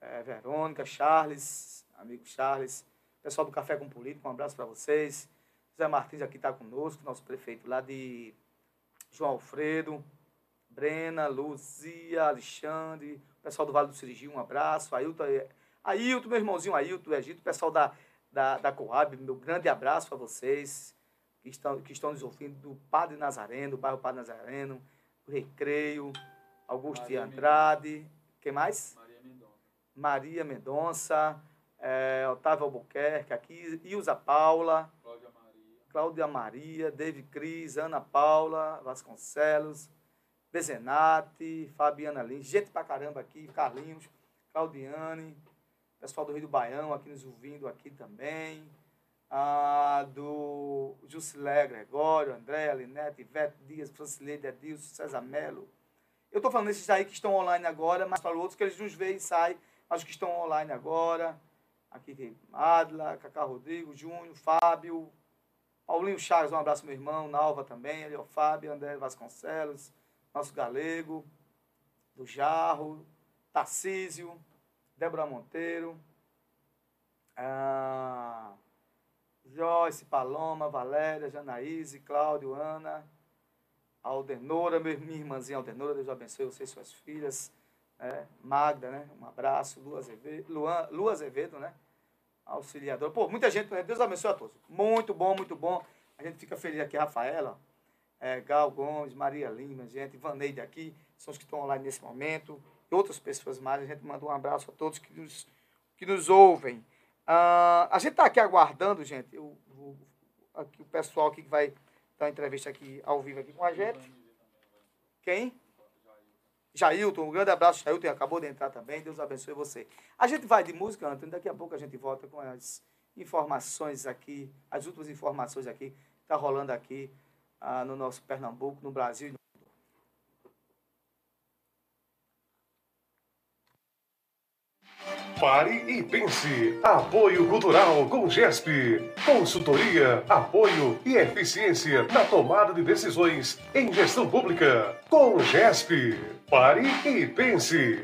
É, Verônica, Charles, amigo Charles, pessoal do Café com Político, um abraço para vocês. José Martins aqui está conosco, nosso prefeito lá de João Alfredo, Brena, Luzia, Alexandre, pessoal do Vale do Sirigi, um abraço. Ailton, Ailton meu irmãozinho Ailton, Egito, pessoal da, da, da Coab, meu grande abraço para vocês que estão, que estão nos ouvindo, do Padre Nazareno, do bairro Padre Nazareno, do Recreio, Augusto de Andrade, quem mais? Maria Mendonça. Maria Mendonça, é, Otávio Albuquerque, aqui, Ilza Paula, Cláudia Maria. Cláudia Maria, David Cris, Ana Paula Vasconcelos, Bezenati, Fabiana Lins, gente pra caramba aqui, Carlinhos, Claudiane, pessoal do Rio do Baião aqui nos ouvindo aqui também, ah, do Jusilé Gregório, André, Linete, Ivete Dias, Francileide Edilson, César Melo. Eu estou falando desses aí que estão online agora, mas para outros que eles nos veem e saem, mas que estão online agora, aqui tem Adla, Cacá Rodrigo, Júnior, Fábio, Paulinho Chagas, um abraço meu irmão, Nalva também, ali, ó, Fábio, André Vasconcelos, nosso galego, do Jarro, Tarcísio, Débora Monteiro, ah, Joyce, Paloma, Valéria, Janaíse, Cláudio, Ana, Aldenora, minha irmãzinha Aldenora, Deus abençoe você e suas filhas, né? Magda, né? Um abraço, Lu Azevedo, Luan, Lu Azevedo, né? Auxiliadora. Pô, muita gente? Deus abençoe a todos. Muito bom, muito bom. A gente fica feliz aqui, Rafaela, é, Gal Gomes, Maria Lima, gente, Vaneide aqui, são os que estão online nesse momento, e outras pessoas mais. A gente manda um abraço a todos que nos, que nos ouvem. Ah, a gente está aqui aguardando, gente, o, o, aqui, o pessoal aqui que vai dar uma entrevista aqui ao vivo aqui com a gente. Quem? Jailton, um grande abraço, Jailton, acabou de entrar também, Deus abençoe você. A gente vai de música, Antônio, daqui a pouco a gente volta com as informações aqui, as últimas informações aqui, que tá rolando aqui ah, no nosso Pernambuco, no Brasil e no Pare e pense. Apoio Cultural com GESP. Consultoria, apoio e eficiência na tomada de decisões em gestão pública. Com GESP. Pare e pense.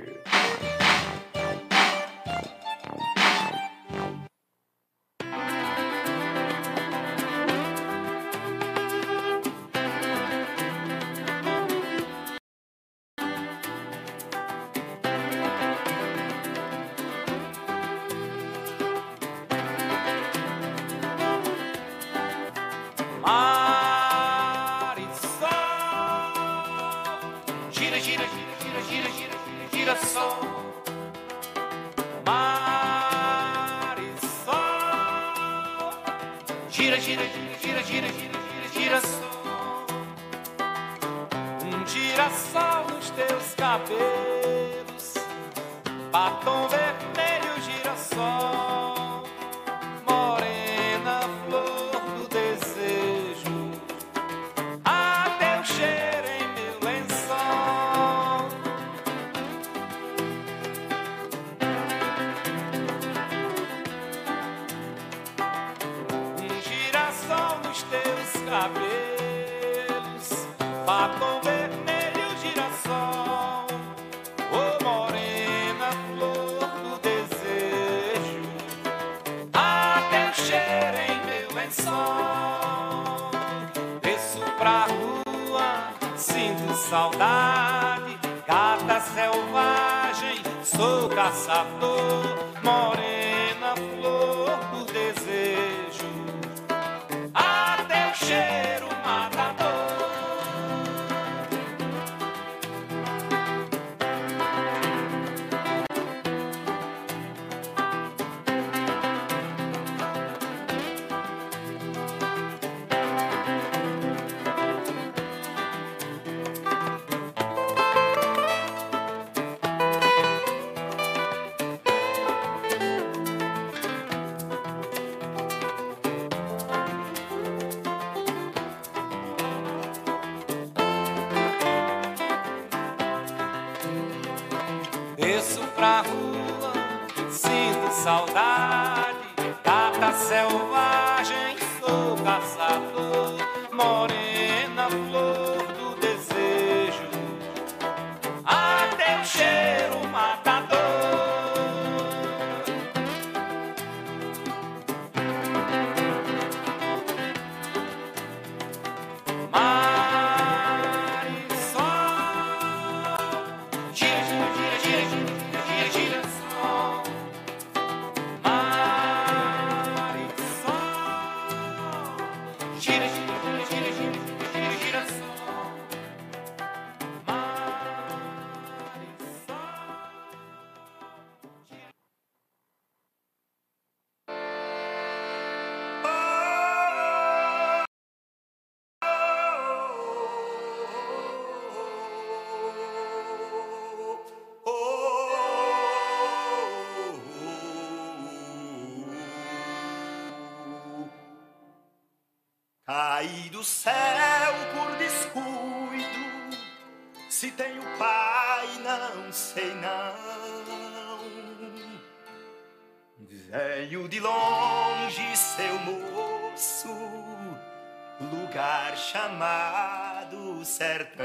sertão.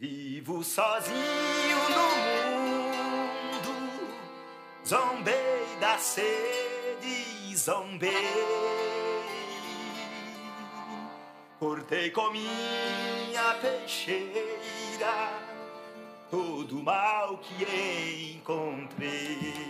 Vivo sozinho no mundo, zombei da sede, zombei. Cortei com minha peixeira todo mal que encontrei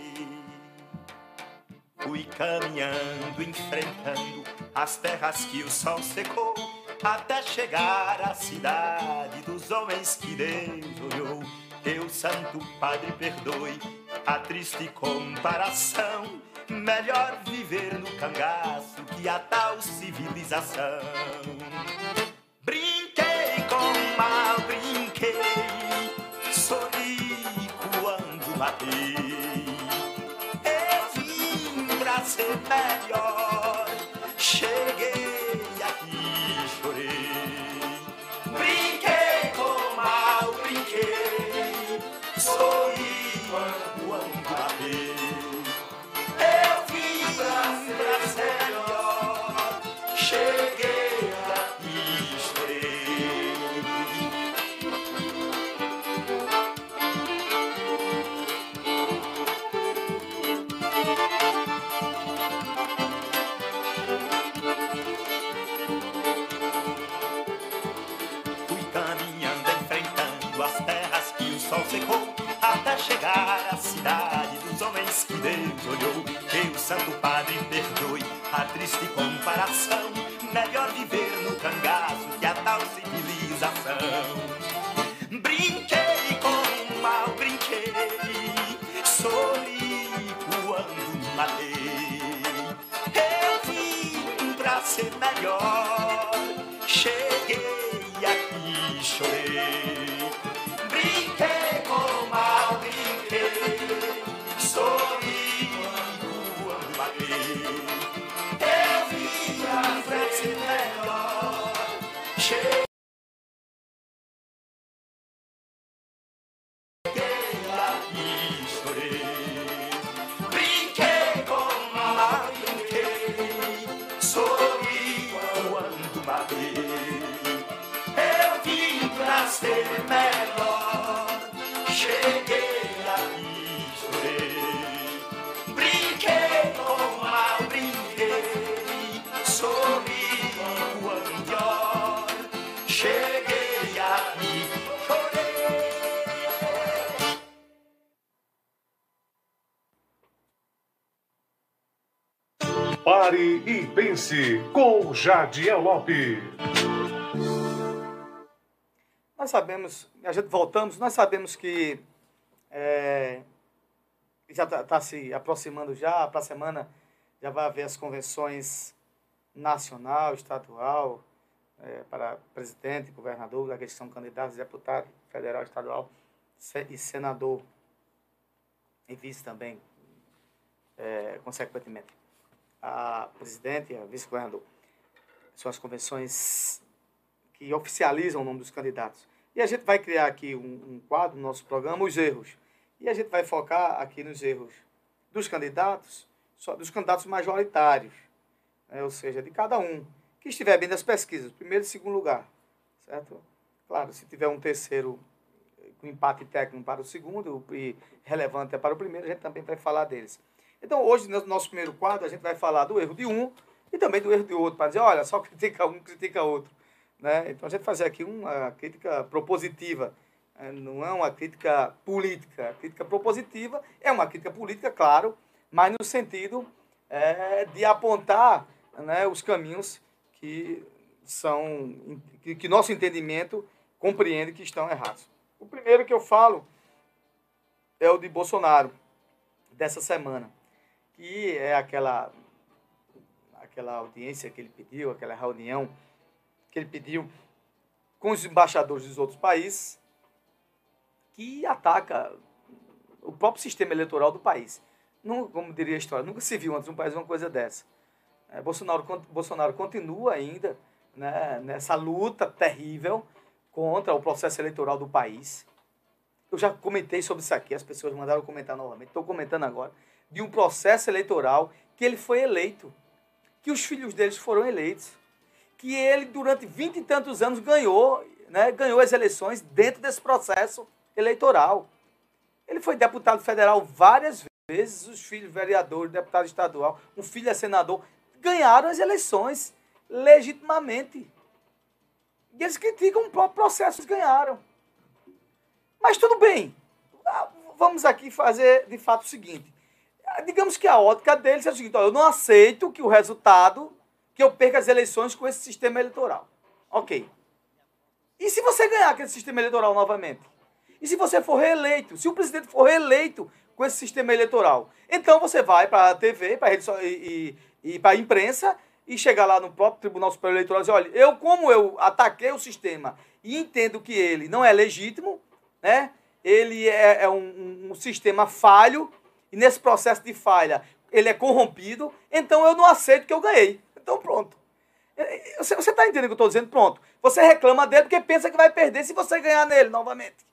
caminhando, enfrentando as terras que o sol secou, até chegar à cidade dos homens que Deus olhou. Teu Santo Padre perdoe a triste comparação. Melhor viver no cangaço que a tal civilização. than Yo. de comparação. Acontece com Jadiel Lopes. Nós sabemos, a gente voltamos, nós sabemos que é, já está tá se aproximando já, para a semana já vai haver as convenções nacional, estadual, é, para presidente, governador, da questão candidatos, deputado federal, estadual e senador, e vice também, é, consequentemente a presidente e a vice-governador. São as convenções que oficializam o nome dos candidatos. E a gente vai criar aqui um, um quadro no nosso programa, Os Erros. E a gente vai focar aqui nos erros dos candidatos, só dos candidatos majoritários, né? ou seja, de cada um, que estiver bem nas pesquisas, primeiro e segundo lugar, certo? Claro, se tiver um terceiro com um empate técnico para o segundo e relevante é para o primeiro, a gente também vai falar deles. Então, hoje, no nosso primeiro quadro, a gente vai falar do erro de um e também do erro de outro, para dizer, olha, só critica um, critica outro. Né? Então, a gente fazer aqui uma crítica propositiva, né? não é uma crítica política. A crítica propositiva é uma crítica política, claro, mas no sentido é, de apontar né, os caminhos que são que, que nosso entendimento compreende que estão errados. O primeiro que eu falo é o de Bolsonaro, dessa semana, que é aquela, aquela audiência que ele pediu, aquela reunião que ele pediu com os embaixadores dos outros países, que ataca o próprio sistema eleitoral do país. Não, como diria a história, nunca se viu antes um país uma coisa dessa. É, Bolsonaro, Bolsonaro continua ainda né, nessa luta terrível contra o processo eleitoral do país. Eu já comentei sobre isso aqui, as pessoas mandaram comentar novamente, estou comentando agora, de um processo eleitoral que ele foi eleito, que os filhos deles foram eleitos, que ele, durante vinte e tantos anos, ganhou, né, ganhou as eleições dentro desse processo eleitoral. Ele foi deputado federal várias vezes, os filhos vereadores, deputado estadual, um filho é senador, ganharam as eleições legitimamente. E eles criticam o próprio processo, ganharam. Mas tudo bem. Ah, vamos aqui fazer de fato o seguinte. Digamos que a ótica deles é o seguinte: ó, eu não aceito que o resultado, que eu perca as eleições com esse sistema eleitoral. Ok. E se você ganhar aquele sistema eleitoral novamente? E se você for reeleito? Se o presidente for reeleito com esse sistema eleitoral? Então você vai para a TV e, e, e para a imprensa e chegar lá no próprio Tribunal Superior Eleitoral e dizer, olha, eu como eu ataquei o sistema e entendo que ele não é legítimo, né? ele é, é um, um, sistema falho e nesse processo de falha ele é corrompido, então eu não aceito que eu ganhei. Então pronto. É, é, você está entendendo o que eu estou dizendo? Pronto. Você reclama dele porque pensa que vai perder se você ganhar nele novamente.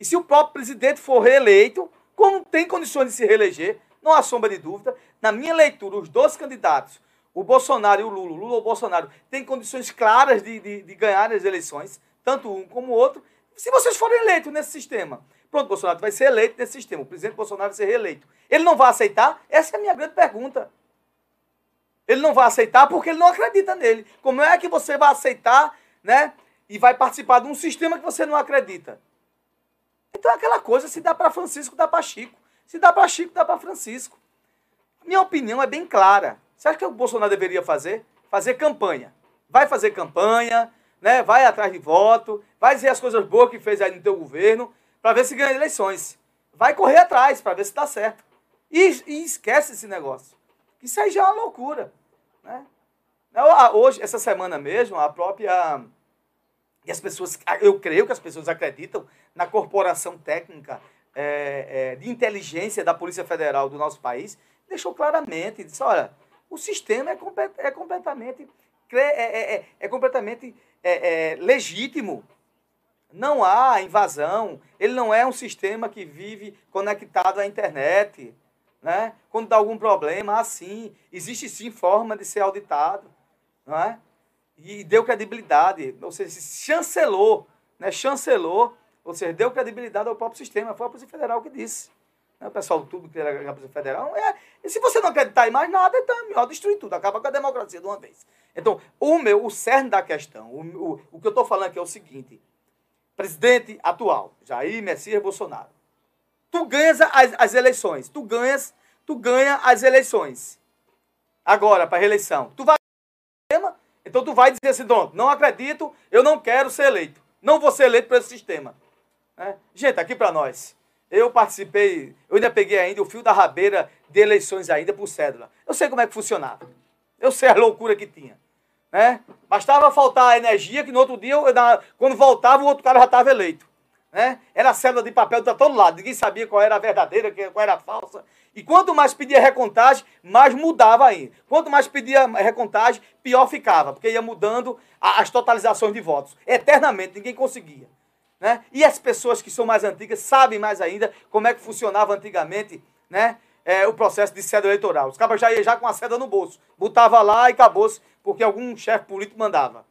E se o próprio presidente for reeleito, como tem condições de se reeleger, não há sombra de dúvida, na minha leitura, os dois candidatos o Bolsonaro e o Lula, Lula ou Bolsonaro, têm condições claras de, de, de ganhar as eleições, tanto um como o outro, se vocês forem eleitos nesse sistema. Pronto, Bolsonaro vai ser eleito nesse sistema. O presidente Bolsonaro vai ser reeleito. Ele não vai aceitar? Essa é a minha grande pergunta. Ele não vai aceitar porque ele não acredita nele. Como é que você vai aceitar, né? E vai participar de um sistema que você não acredita? Então é aquela coisa, se dá para Francisco, dá para Chico. Se dá para Chico, dá para Francisco. Minha opinião é bem clara. Você acha que o Bolsonaro deveria fazer? Fazer campanha. Vai fazer campanha, né? vai atrás de voto, vai dizer as coisas boas que fez aí no teu governo, para ver se ganha eleições. Vai correr atrás para ver se dá certo. E, e, esquece esse negócio. Isso aí já é uma loucura. Né? Hoje, essa semana mesmo, a própria. E as pessoas, eu creio que as pessoas acreditam na corporação técnica é, é, de inteligência da Polícia Federal do nosso país, deixou claramente, disse, olha, o sistema é, é completamente, é, é, é, completamente é, é, legítimo. Não há invasão. Ele não é um sistema que vive conectado à internet. Né? Quando dá algum problema, assim, existe sim forma de ser auditado. Não é? E deu credibilidade, ou seja, chancelou, né? chancelou, ou seja, deu credibilidade ao próprio sistema. Foi a Polícia Federal que disse. Né? O pessoal tudo que era a Polícia Federal. É, e se você não acreditar em mais nada, então é melhor destruir tudo, acaba com a democracia de uma vez. Então, o meu, o cerne da questão, o, o, o que eu estou falando aqui é o seguinte: presidente atual, Jair Messias Bolsonaro, tu ganhas as, as eleições, tu ganhas, tu ganha as eleições. Agora, para a reeleição, tu vai então tu vai dizer assim, pronto, não acredito, eu não quero ser eleito. Não vou ser eleito por esse sistema. É? Gente, aqui para nós. Eu participei, eu ainda peguei ainda o fio da rabeira de eleições ainda por cédula. Eu sei como é que funcionava. Eu sei a loucura que tinha. Né? Bastava faltar energia que no outro dia, quando voltava, o outro cara já estava eleito. Né? Era cédula de papel de todo lado. Ninguém sabia qual era a verdadeira, qual era a falsa. E quanto mais pedia recontagem, mais mudava ainda. Quanto mais pedia recontagem, pior ficava, porque ia mudando as totalizações de votos. Eternamente, ninguém conseguia. Né? E as pessoas que são mais antigas sabem mais ainda como é que funcionava antigamente né? É, o processo de cédula eleitoral. Os cabas já iam já com a cédula no bolso. Botava lá e acabou-se, porque algum chefe político mandava.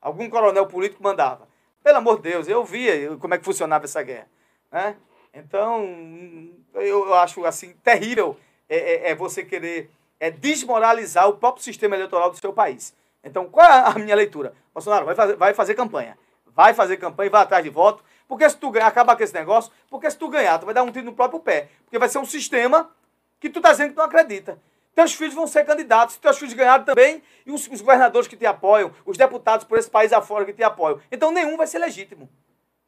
Algum coronel político mandava. Pelo amor de Deus, eu via como é que funcionava essa guerra. Né? Então, eu acho assim terrível é, é, é você querer é, desmoralizar o próprio sistema eleitoral do seu país. Então, qual é a minha leitura? Bolsonaro vai fazer, vai fazer campanha. Vai fazer campanha vai atrás de voto. Porque se tu ganhar, acaba com esse negócio. Porque se tu ganhar, tu vai dar um tiro no próprio pé. Porque vai ser um sistema que tu tá dizendo que tu não acredita. Teus filhos vão ser candidatos, teus filhos ganharam também, e os, os, governadores que te apoiam, os deputados por esse país afora que te apoiam. Então nenhum vai ser legítimo.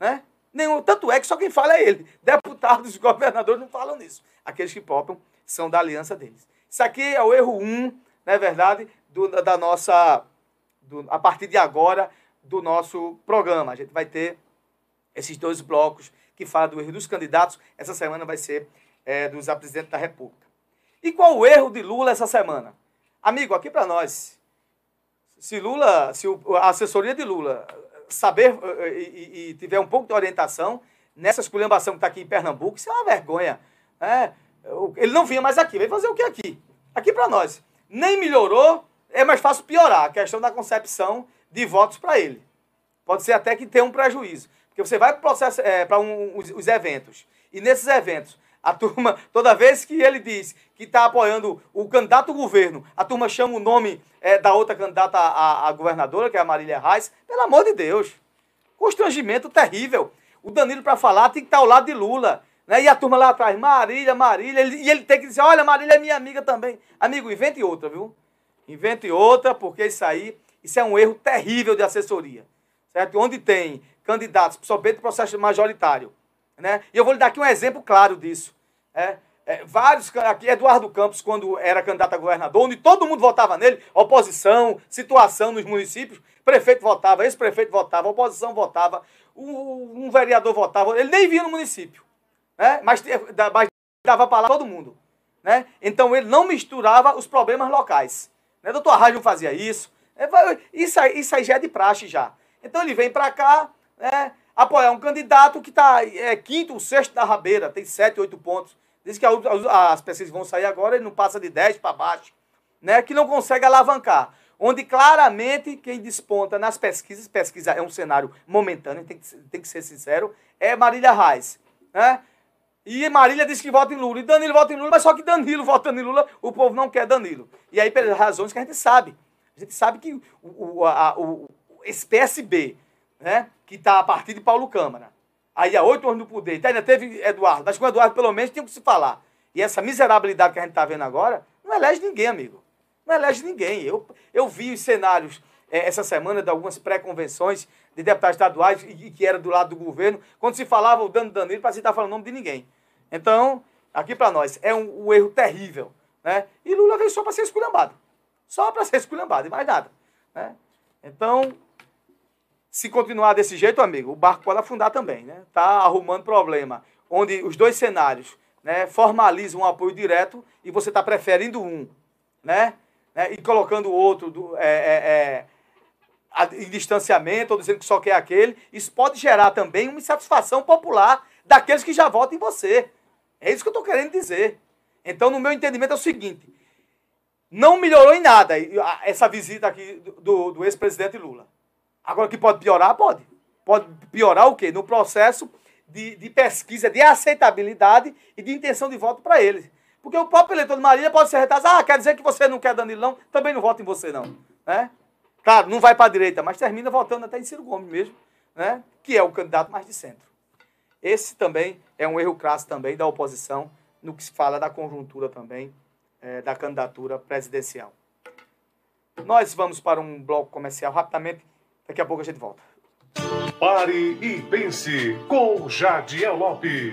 Né? Nenhum, tanto é que só quem fala é ele. Deputados e governadores não falam nisso. Aqueles que popam são da aliança deles. Isso aqui é o erro 1, um, não é verdade, do, da nossa. Do, a partir de agora, do nosso programa. A gente vai ter esses dois blocos que falam do erro dos candidatos. Essa semana vai ser é, dos presidentes da República. E qual o erro de Lula essa semana? Amigo, aqui para nós, se Lula, se a assessoria de Lula saber eh, eh, e, e, tiver um pouco de orientação nessa esculhambação que está aqui em Pernambuco, isso é uma vergonha. É, ele não vinha mais aqui, vai fazer o que aqui? Aqui para nós. Nem melhorou, é mais fácil piorar a questão da concepção de votos para ele. Pode ser até que tenha um prejuízo. Porque você vai para é, um, os, os eventos, e nesses eventos a turma, toda vez que ele diz que está apoiando o candidato do governo, a turma chama o nome é, da outra candidata a, governadora, que é a Marília Reis. Pelo amor de Deus. Constrangimento terrível. O Danilo, para falar, tem que estar tá ao lado de Lula. Né? E a turma lá atrás, Marília, Marília. Ele, e ele tem que dizer: olha, Marília é minha amiga também. Amigo, invente outra, viu? Invente outra, porque isso aí, isso é um erro terrível de assessoria. Certo? Onde tem candidatos, somente processo majoritário né? E eu vou lhe dar aqui um exemplo claro disso. É, é, vários, aqui, Eduardo Campos, quando era candidato a governador, onde todo mundo votava nele, oposição, situação nos municípios, prefeito votava, ex-prefeito votava, oposição votava, um, um, vereador votava, ele nem via no município, né? mas, mas dava para lá todo mundo. Né? Então ele não misturava os problemas locais. Né? Doutor Arraio fazia isso. É, isso, aí, isso aí já é de praxe já. Então ele vem para cá, né? apoiar um candidato que está é, quinto sexto da rabeira, tem sete, oito pontos. Diz que as pesquisas vão sair agora, ele não passa de dez para baixo, né? que não consegue alavancar. Onde claramente quem desponta nas pesquisas, pesquisa é um cenário momentâneo, tem que, tem que ser sincero, é Marília Reis. Né? E Marília diz que vota em Lula. E Danilo vota em Lula, mas só que Danilo vota em Lula, o povo não quer Danilo. E aí, pelas razões que a gente sabe. A gente sabe que o, o, a, o, esse PSB, né? que está a partir de Paulo Câmara. Aí há oito anos no poder. Então ainda teve Eduardo, mas com Eduardo pelo menos tinha que se falar. E essa miserabilidade que a gente está vendo agora não elege ninguém, amigo. Não elege ninguém. Eu, eu vi os cenários é, essa semana de algumas pré-convenções de deputados estaduais e, que era do lado do governo, quando se falava o dano Danilo, parecia estar falando o nome de ninguém. Então, aqui para nós, é um, um, erro terrível. Né? E Lula veio só para ser esculhambado. Só para ser esculhambado e mais nada. Né? Então, se continuar desse jeito, amigo, o barco pode afundar também, né? Tá arrumando problema, onde os dois cenários, né, formalizam um apoio direto e você está preferindo um, né? né? E colocando o outro do, é, é, é, em distanciamento, ou dizendo que só quer aquele, isso pode gerar também uma insatisfação popular daqueles que já votam em você. É isso que eu estou querendo dizer. Então, no meu entendimento, é o seguinte: não melhorou em nada essa visita aqui do, do ex-presidente Lula. Agora, que pode piorar, pode. Pode piorar o quê? No processo de, de pesquisa, de aceitabilidade e de intenção de voto para eles. Porque o próprio eleitor de Marília pode ser retado. Ah, quer dizer que você não quer Danilo, não? Também não vota em você, não. Né? Claro, não vai para a direita, mas termina votando até em Ciro Gomes mesmo, né? que é o candidato mais de centro. Esse também é um erro crasso também da oposição no que se fala da conjuntura também é, da candidatura presidencial. Nós vamos para um bloco comercial rapidamente. Daqui a pouco a gente volta. Pare e pense com Jadiel Lopes.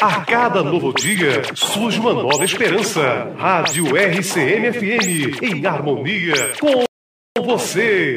A cada novo dia surge uma nova esperança. Rádio RCM-FM em harmonia com você.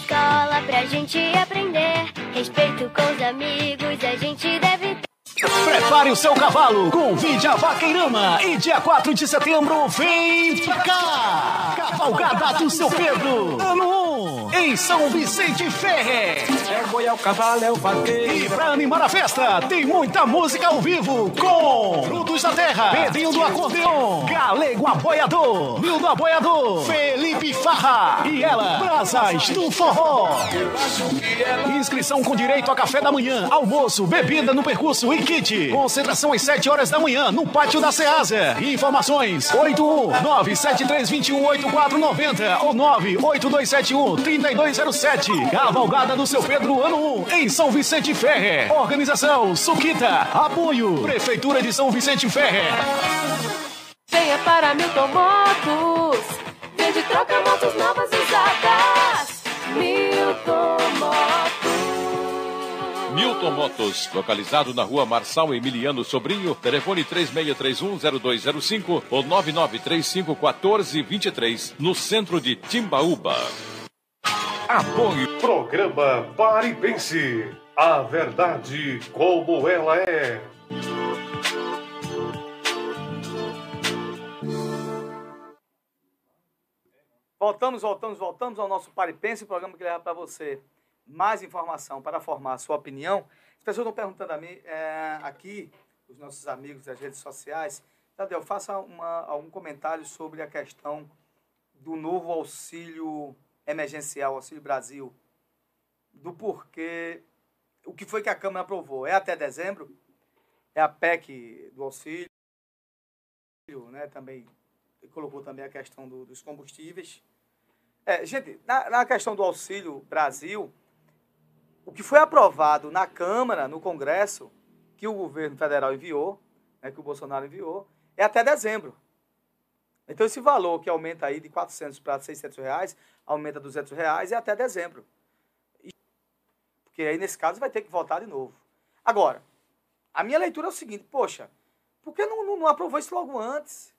Escola pra gente aprender. Respeito com os amigos, a gente deve. Prepare o seu cavalo, convide a Vaqueirama e dia 4 de setembro vem pra cá! Cavalgada do seu Pedro, ano 1, em São Vicente Ferre. É o boi, é o cavalo, é o vaqueiro. E pra animar a festa, tem muita música ao vivo com Frutos da Terra, Pedrinho do Acordeon, Galego Aboiador, Nildo Aboiador, Felipe Farra e ela, Brasas do Forró. Inscrição com direito a café da manhã, almoço, bebida no percurso e kit. Concentração às 7 horas da manhã no pátio da Ceasa. Informações 81973218490 ou 982713207. Cavalgada do seu Pedro ano 1 em São Vicente Ferre. Organização Suquita. Apoio Prefeitura de São Vicente Ferre. Venha para Milton Motos. Vende troca motos novas usadas. Milton Motos. Milton Motos, localizado na rua Marçal Emiliano Sobrinho, telefone 36310205 ou 99351423, no centro de Timbaúba. Apoio. Programa Pare e Pense. A verdade como ela é. Voltamos, voltamos, voltamos ao nosso Pare e Pense, programa que leva para você mais informação para formar a sua opinião. As pessoas estão perguntando a mim é, aqui, os nossos amigos das redes sociais, Tadeu, faça uma, algum comentário sobre a questão do novo auxílio emergencial, Auxílio Brasil, do porquê, o que foi que a Câmara aprovou? É até dezembro? É a PEC do auxílio, né? Também colocou também a questão do, dos combustíveis. É, gente, na, na questão do Auxílio Brasil, o que foi aprovado na Câmara, no Congresso, que o governo federal enviou, né, que o Bolsonaro enviou, é até dezembro. Então, esse valor que aumenta aí de 400 para 600 reais, aumenta 200 reais, é até dezembro. Porque aí, nesse caso, vai ter que voltar de novo. Agora, a minha leitura é o seguinte, poxa, por que não, não, não aprovou isso logo antes?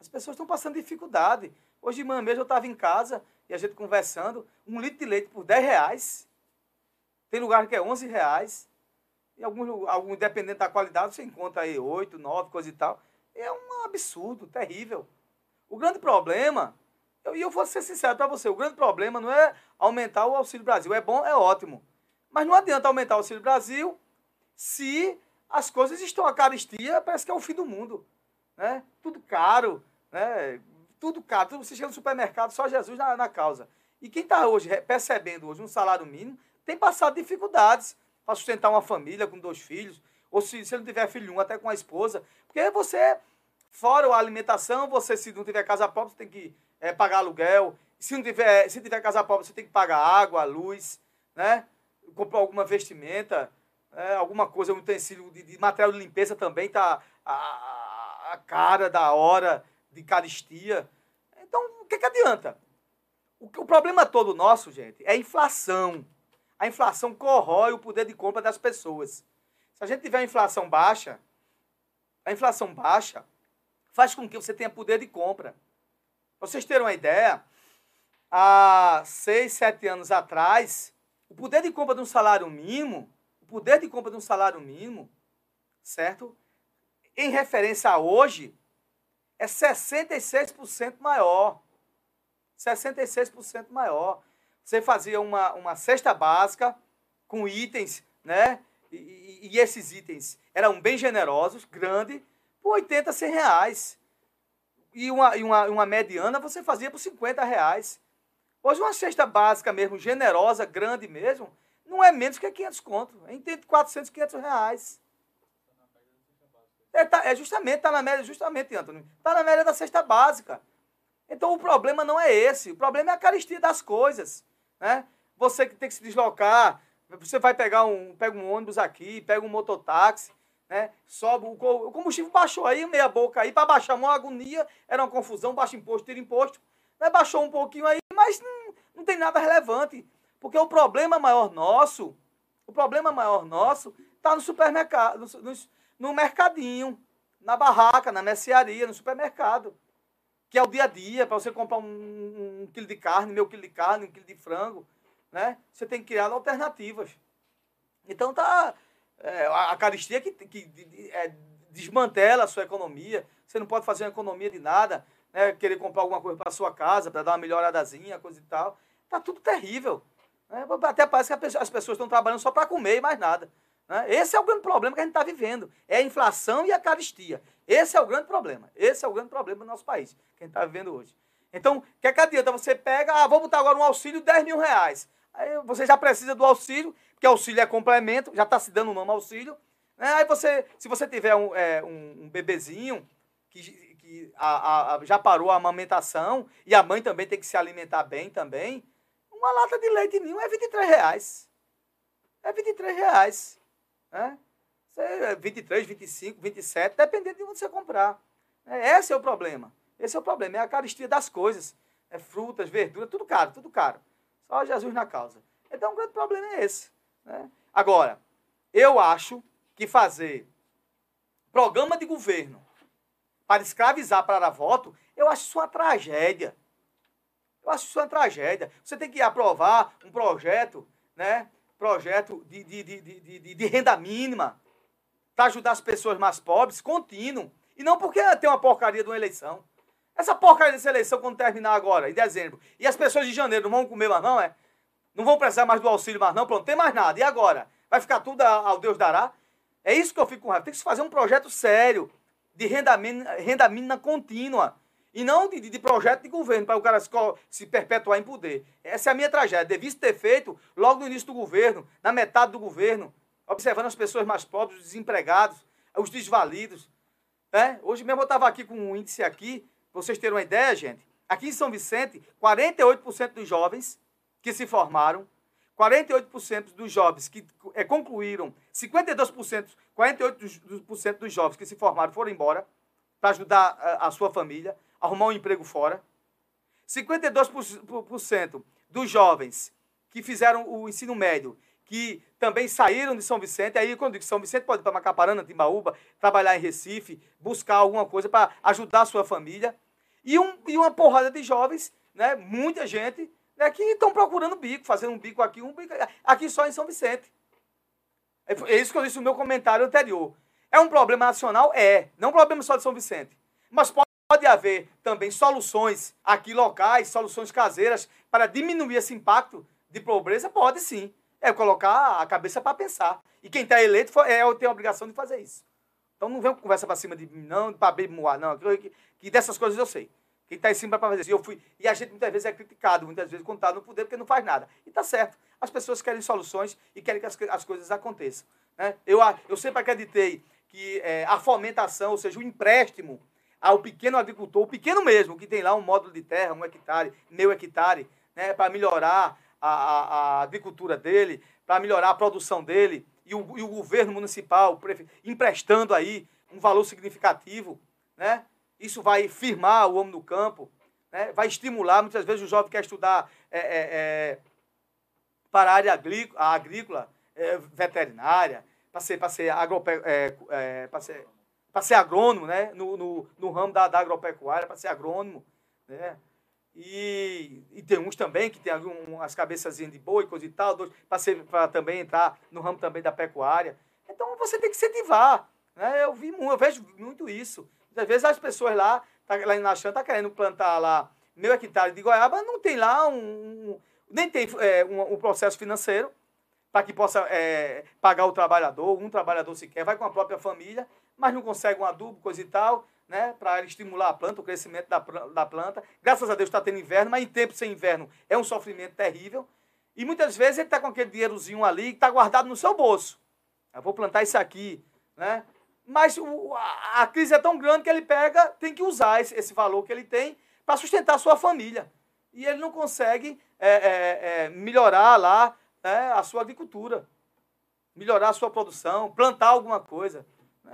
As pessoas estão passando dificuldade. Hoje de manhã mesmo eu estava em casa e a gente conversando, um litro de leite por 10 reais. Tem lugar que é 11 reais. E alguns, alguns dependendo da qualidade, você encontra aí 8, 9, coisa e tal. É um absurdo, terrível. O grande problema, eu- e eu vou ser sincero para você, o grande problema não é aumentar o Auxílio Brasil. É bom, é ótimo. Mas não adianta aumentar o Auxílio Brasil se as coisas estão a caristia, parece que é o fim do mundo. Né? Tudo caro, né? tudo caro. Tudo, você chega no supermercado, só Jesus na, na causa. E quem está hoje percebendo hoje um salário mínimo tem passado dificuldades para sustentar uma família com dois filhos, ou se, se não tiver filho um, até com a esposa. Porque você, fora a alimentação, você se não tiver casa própria, você tem que eh, pagar aluguel. Se não tiver, se tiver casa própria, você tem que pagar água, luz, né? comprar alguma vestimenta. né? alguma coisa, um utensílio de, de material de limpeza também está a, a cara da hora de caristia. Então, o que, que adianta? O, o problema todo nosso, gente, é inflação. A inflação corrói o poder de compra das pessoas. Se a gente tiver uma inflação baixa, a inflação baixa faz com que você tenha poder de compra. Pra vocês terem uma ideia, há seis, sete anos atrás, o poder de compra de um salário mínimo, o poder de compra de um salário mínimo, certo? Em referência a hoje, é 66% maior. 66% maior. Você fazia uma, uma cesta básica com itens, né? E, e, esses itens eram bem generosos, grande, por 80, 100 reais. E uma, e uma, uma mediana você fazia por 50 reais. Hoje uma cesta básica mesmo, generosa, grande mesmo, não é menos que 500 conto. É entre 400 e 500 reais. É, tá, é justamente, está na média, justamente, Antônio. Está na média da cesta básica. Então o problema não é esse. O problema é a caristia das coisas. Né? Você que tem que se deslocar, você vai pegar um, pega um ônibus aqui, pega um mototáxi, né? Sobe, o, o combustível baixou aí, meia boca aí, para baixar uma agonia, era uma confusão, baixa imposto, tira imposto. Né? Baixou um pouquinho aí, mas não, não tem nada relevante. Porque o problema maior nosso, o problema maior nosso, está no supermercado, no, no, no mercadinho, na barraca, na mercearia, no supermercado. Que é o dia a dia, para você comprar um, um, quilo de carne, meio quilo de carne, um quilo de frango, né? Você tem que criar alternativas. Então tá. É, a, caristia que, que é, desmantela a sua economia. Você não pode fazer uma economia de nada, né? querer comprar alguma coisa para sua casa, para dar uma melhoradazinha, coisa e tal. Tá tudo terrível. Né? Até parece que as pessoas estão trabalhando só para comer e mais nada. Né? Esse é o grande problema que a gente está vivendo. É a inflação e a caristia. Esse é o grande problema. Esse é o grande problema do nosso país, que a gente está vivendo hoje. Então, o que, é que adianta? Você pega, ah, vou botar agora um auxílio de 10 mil reais. Aí você já precisa do auxílio, porque auxílio é complemento, já está se dando o nome auxílio. Né? Aí você, se você tiver um, é, um, um bebezinho que, que a, a, já parou a amamentação e a mãe também tem que se alimentar bem também, uma lata de leite ninho é 23 reais. É 23 reais. Né? 23, 25, 27, dependendo de onde você comprar. É, esse é o problema. Esse é o problema, é a caristia das coisas. É frutas, verduras, tudo caro, tudo caro. Só Jesus na causa. Então o grande problema é esse. Né? Agora, eu acho que fazer programa de governo para escravizar para voto, eu acho isso uma tragédia. Eu acho isso uma tragédia. Você tem que aprovar um projeto, né? Projeto de, de, de, de, de, renda mínima para ajudar as pessoas mais pobres, contínuo. E não porque tem uma porcaria de uma eleição. Essa porcaria dessa eleição, quando terminar agora, em dezembro, e as pessoas de janeiro não vão comer mais, não, é? Não vão precisar mais do auxílio mais, não, pronto, tem mais nada. E agora? Vai ficar tudo ao Deus dará? É isso que eu fico com raiva. Tem que se fazer um projeto sério de renda mínima, renda mínima contínua. E não de, de projeto de governo, para o cara se, se, perpetuar em poder. Essa é a minha tragédia. Devia ter feito logo no início do governo, na metade do governo, observando as pessoas mais pobres, os desempregados, os desvalidos. Né? Hoje mesmo eu estava aqui com um índice aqui, vocês terem uma ideia, gente. Aqui em São Vicente, 48% dos jovens que se formaram, 48% dos jovens que é, concluíram, 52%, 48% dos jovens que se formaram foram embora para ajudar a, a sua família, arrumar um emprego fora. 52% dos jovens que fizeram o ensino médio, que também saíram de São Vicente, aí quando digo São Vicente pode ir para Macaparana, Timbaúba, trabalhar em Recife, buscar alguma coisa para ajudar a sua família. E, um, e uma porrada de jovens, né, muita gente, né, que estão procurando bico, fazendo um bico aqui, um bico aqui só em São Vicente. É, é isso que eu disse no meu comentário anterior. É um problema nacional? É. Não é um problema só de São Vicente. Mas pode Pode haver também soluções aqui locais, soluções caseiras para diminuir esse impacto de pobreza? Pode sim. É colocar a cabeça para pensar. E quem está eleito é, tem a obrigação de fazer isso. Então não vem conversa para cima de mim, não, para moar, não. Que, que dessas coisas eu sei. Quem está em cima para fazer isso. Eu fui, e a gente muitas vezes é criticado, muitas vezes quando está no poder, porque não faz nada. E está certo. As pessoas querem soluções e querem que as, as coisas aconteçam. Né? Eu, eu sempre acreditei que é, a fomentação, ou seja, o empréstimo ao pequeno agricultor, o pequeno mesmo, que tem lá um módulo de terra, um hectare, meio hectare, né, para melhorar a, a, a, agricultura dele, para melhorar a produção dele e o, e o governo municipal emprestando aí um valor significativo, né? Isso vai firmar o homem no campo, né? vai estimular. Muitas vezes o jovem quer estudar é, é, é, para a área agrí- a agrícola, é, veterinária, para ser, para ser, é, é, para ser, para ser agrônomo, né? No, no, no ramo da, da agropecuária, para ser agrônomo, né? E, e tem uns também que tem as cabeçazinhas de boi, coisa e tal, para também entrar no ramo também da pecuária. Então você tem que incentivar. Né? Eu, vi, eu vejo muito isso. Às vezes as pessoas lá, tá, lá em Nachan, tá querendo plantar lá meio hectare de goiaba, não tem lá um. um- nem tem é, um, um processo financeiro para que possa é, pagar o trabalhador, um trabalhador sequer, vai com a própria família, mas não consegue um adubo, coisa e tal, né, para estimular a planta, o crescimento da, da planta. Graças a Deus está tendo inverno, mas em tempo sem inverno é um sofrimento terrível. E muitas vezes ele está com aquele dinheirozinho ali que está guardado no seu bolso. Eu vou plantar isso aqui, né? Mas o- a, a crise é tão grande que ele pega, tem que usar esse, esse valor que ele tem para sustentar a sua família. E ele não consegue é, é, é, melhorar lá né, a sua agricultura, melhorar a sua produção, plantar alguma coisa.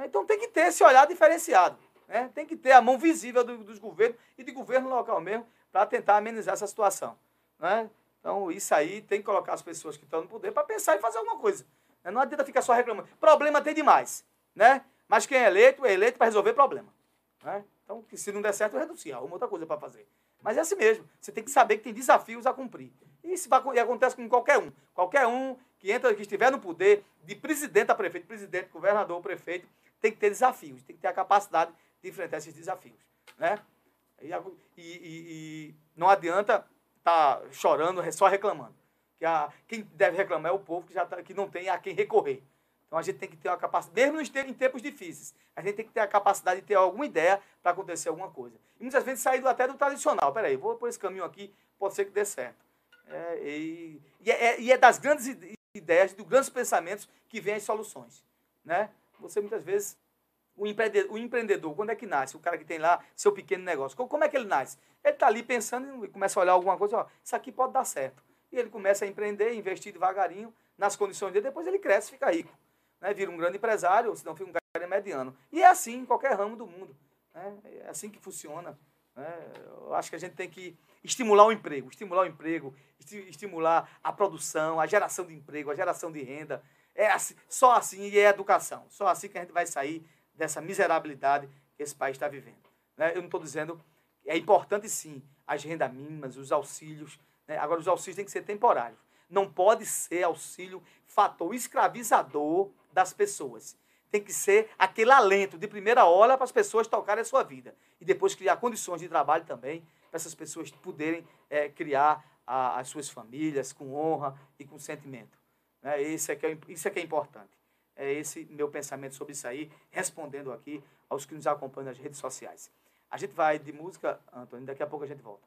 Então tem que ter esse olhar diferenciado. né? Tem que ter a mão visível do- dos governos e de governo local mesmo para tentar amenizar essa situação. né? Então isso aí tem que colocar as pessoas que estão no poder para pensar e fazer alguma coisa. né? Não adianta ficar só reclamando. Problema tem demais. Né? Mas quem é eleito, é eleito para resolver problema. né? Então, se não der certo, renuncia. Arruma outra coisa para fazer. Mas é assim mesmo. Você tem que saber que tem desafios a cumprir. E isso vai, e acontece com qualquer um. Qualquer um que entra, que estiver no poder, de presidente a prefeito, presidente, governador, prefeito, tem que ter desafios, tem que ter a capacidade de enfrentar esses desafios. Né? E, e- e- não adianta estar chorando, só reclamando. Que a, quem deve reclamar é o povo que, já tá, que não tem a quem recorrer. Então a gente tem que ter uma capacidade, mesmo em tempos difíceis, a gente tem que ter a capacidade de ter alguma ideia para acontecer alguma coisa. E muitas vezes sair até do tradicional. Peraí, vou por esse caminho aqui, pode ser que dê certo. É, e, e é, e é das grandes ide- ideias, dos grandes pensamentos que vêm as soluções. Né? Você muitas vezes, o empreendedor, o empreendedor, quando é que nasce? O cara que tem lá seu pequeno negócio. Co- Como é que ele nasce? Ele está ali pensando e começa a olhar alguma coisa, ó, isso aqui pode dar certo. E ele começa a empreender, investir devagarinho nas condições dele, depois ele cresce, fica rico. Né? Vira um grande empresário, ou se não fica um cara mediano. E é assim em qualquer ramo do mundo. né? É assim que funciona. né? Eu acho que a gente tem que estimular o emprego, estimular o emprego, esti- estimular a produção, a geração de emprego, a geração de renda. É assim- só assim e é educação. Só assim que a gente vai sair dessa miserabilidade que esse país está vivendo. né? Eu não estou dizendo é importante sim as rendas mínimas, os auxílios. né? Agora, os auxílios têm que ser temporários. Não pode ser auxílio fator escravizador das pessoas. Tem que ser aquele alento de primeira hora para as pessoas tocarem a sua vida. E depois criar condições de trabalho também para essas pessoas poderem eh, criar a- as suas famílias com honra e com sentimento. Né? Esse é que é, isso é que é importante. É esse meu pensamento sobre isso aí, respondendo aqui aos que nos acompanham nas redes sociais. A gente vai de música, Antônio, daqui a pouco a gente volta.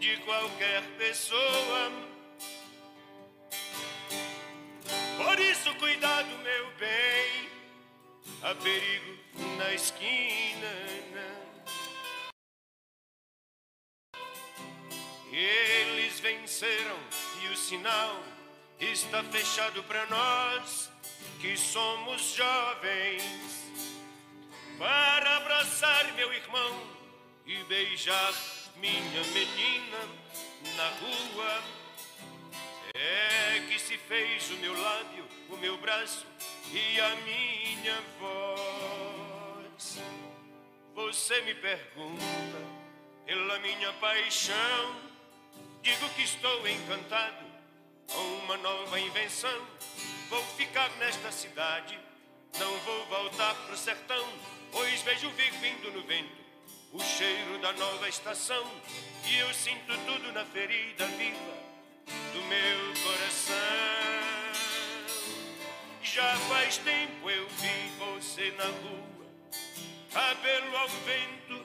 de qualquer pessoa. Por isso, cuidado, meu bem, há perigo na esquina. Eles venceram e o sinal está fechado para nós que somos jovens. Para abraçar meu irmão e beijar minha menina na rua. É que se fez o meu lábio, o meu braço e a minha voz. Você me pergunta pela minha paixão. Digo que Estou encantado com uma nova invenção. Vou ficar nesta cidade, não vou voltar pro sertão, pois vejo vir vindo no vento o cheiro da nova estação e eu sinto tudo na ferida viva do meu coração. Já faz tempo eu vi você na rua, cabelo ao vento,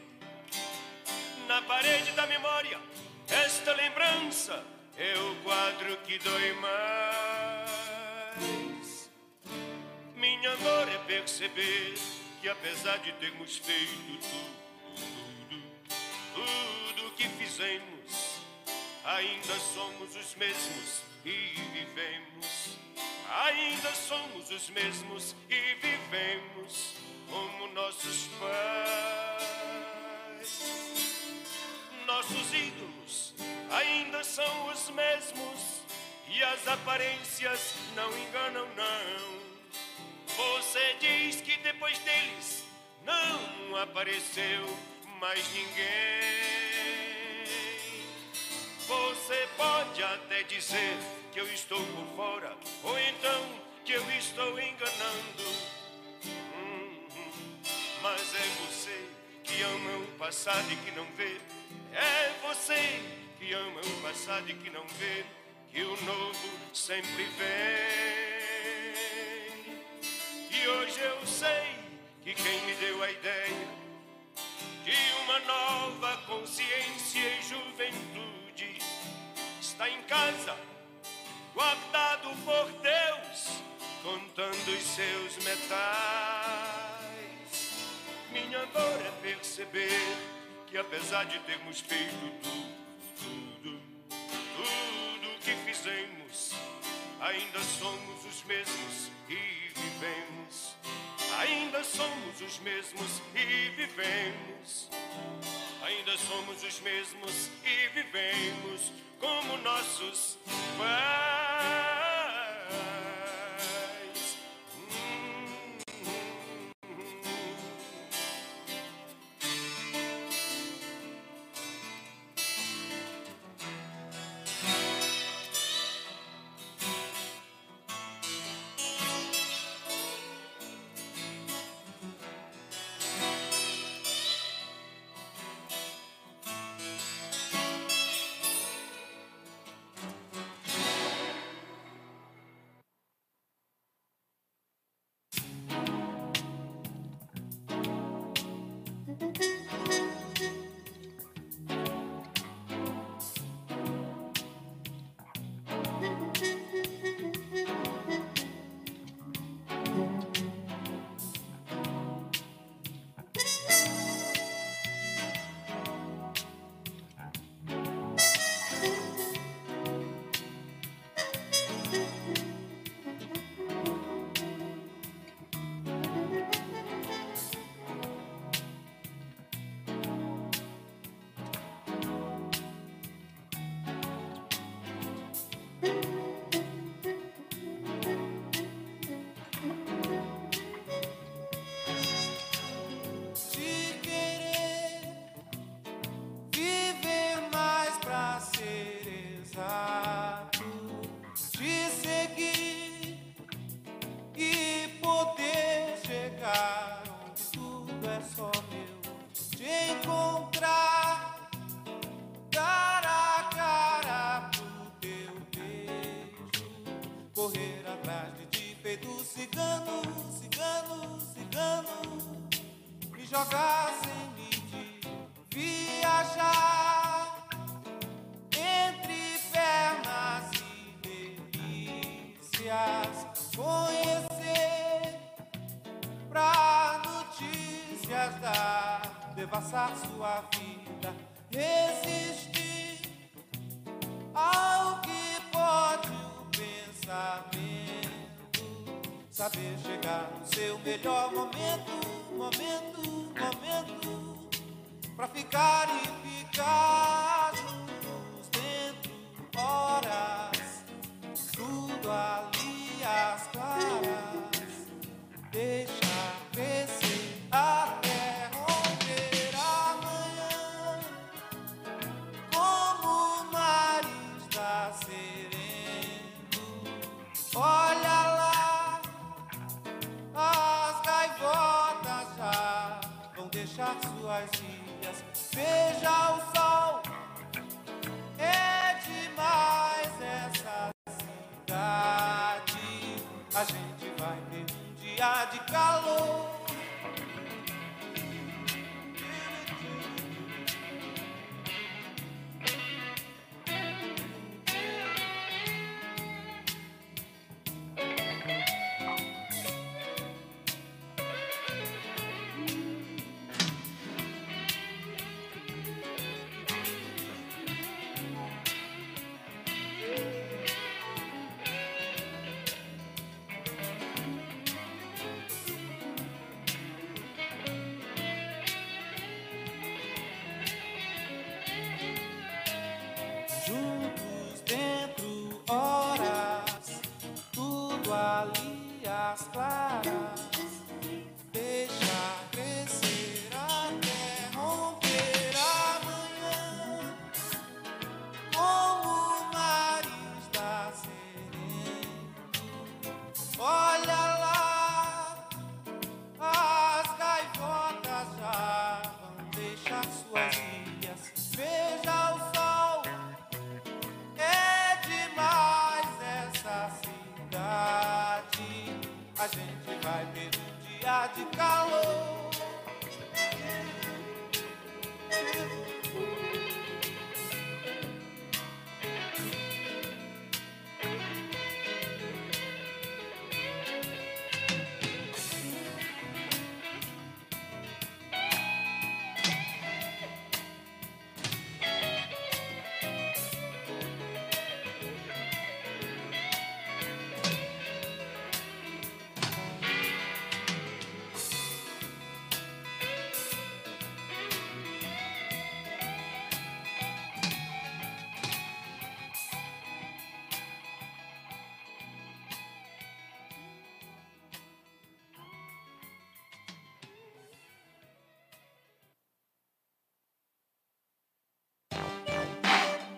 na parede da memória. Esta lembrança é o quadro que dói mais. Minha dor é perceber que apesar de termos feito tudo, tudo que fizemos, ainda somos os mesmos e vivemos. Ainda somos os mesmos e vivemos como nossos pais. Nossos ídolos ainda são os mesmos e as aparências não enganam, não. Você diz que depois deles não apareceu mais ninguém. Você pode até dizer que eu estou por fora, ou então que eu estou enganando. Hum. Mas é você que ama o passado e que não vê. É você que ama o passado e que não vê que o novo sempre vem. E hoje eu sei que quem me deu a ideia de uma nova consciência e juventude está em casa, guardado por Deus, contando os seus metais. Minha dor é perceber que apesar de termos feito tudo, tudo, tudo que fizemos, ainda somos os mesmos e vivemos. Ainda somos os mesmos e vivemos. Ainda somos os mesmos e vivemos como nossos pais. suas. Veja o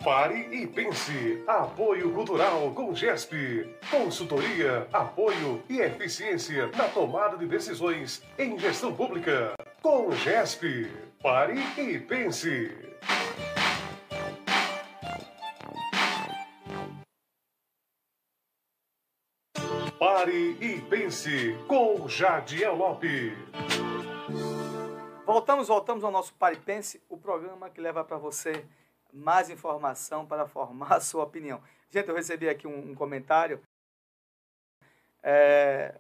Pare e pense. Apoio Cultural com GESP. Consultoria, apoio e eficiência na tomada de decisões em gestão pública. Com GESP. Pare e pense. Pare e pense com Jadiel Lopes. Voltamos, voltamos ao nosso Paripense, o programa que leva para você mais informação para formar a sua opinião. Gente, eu recebi aqui um, um comentário é,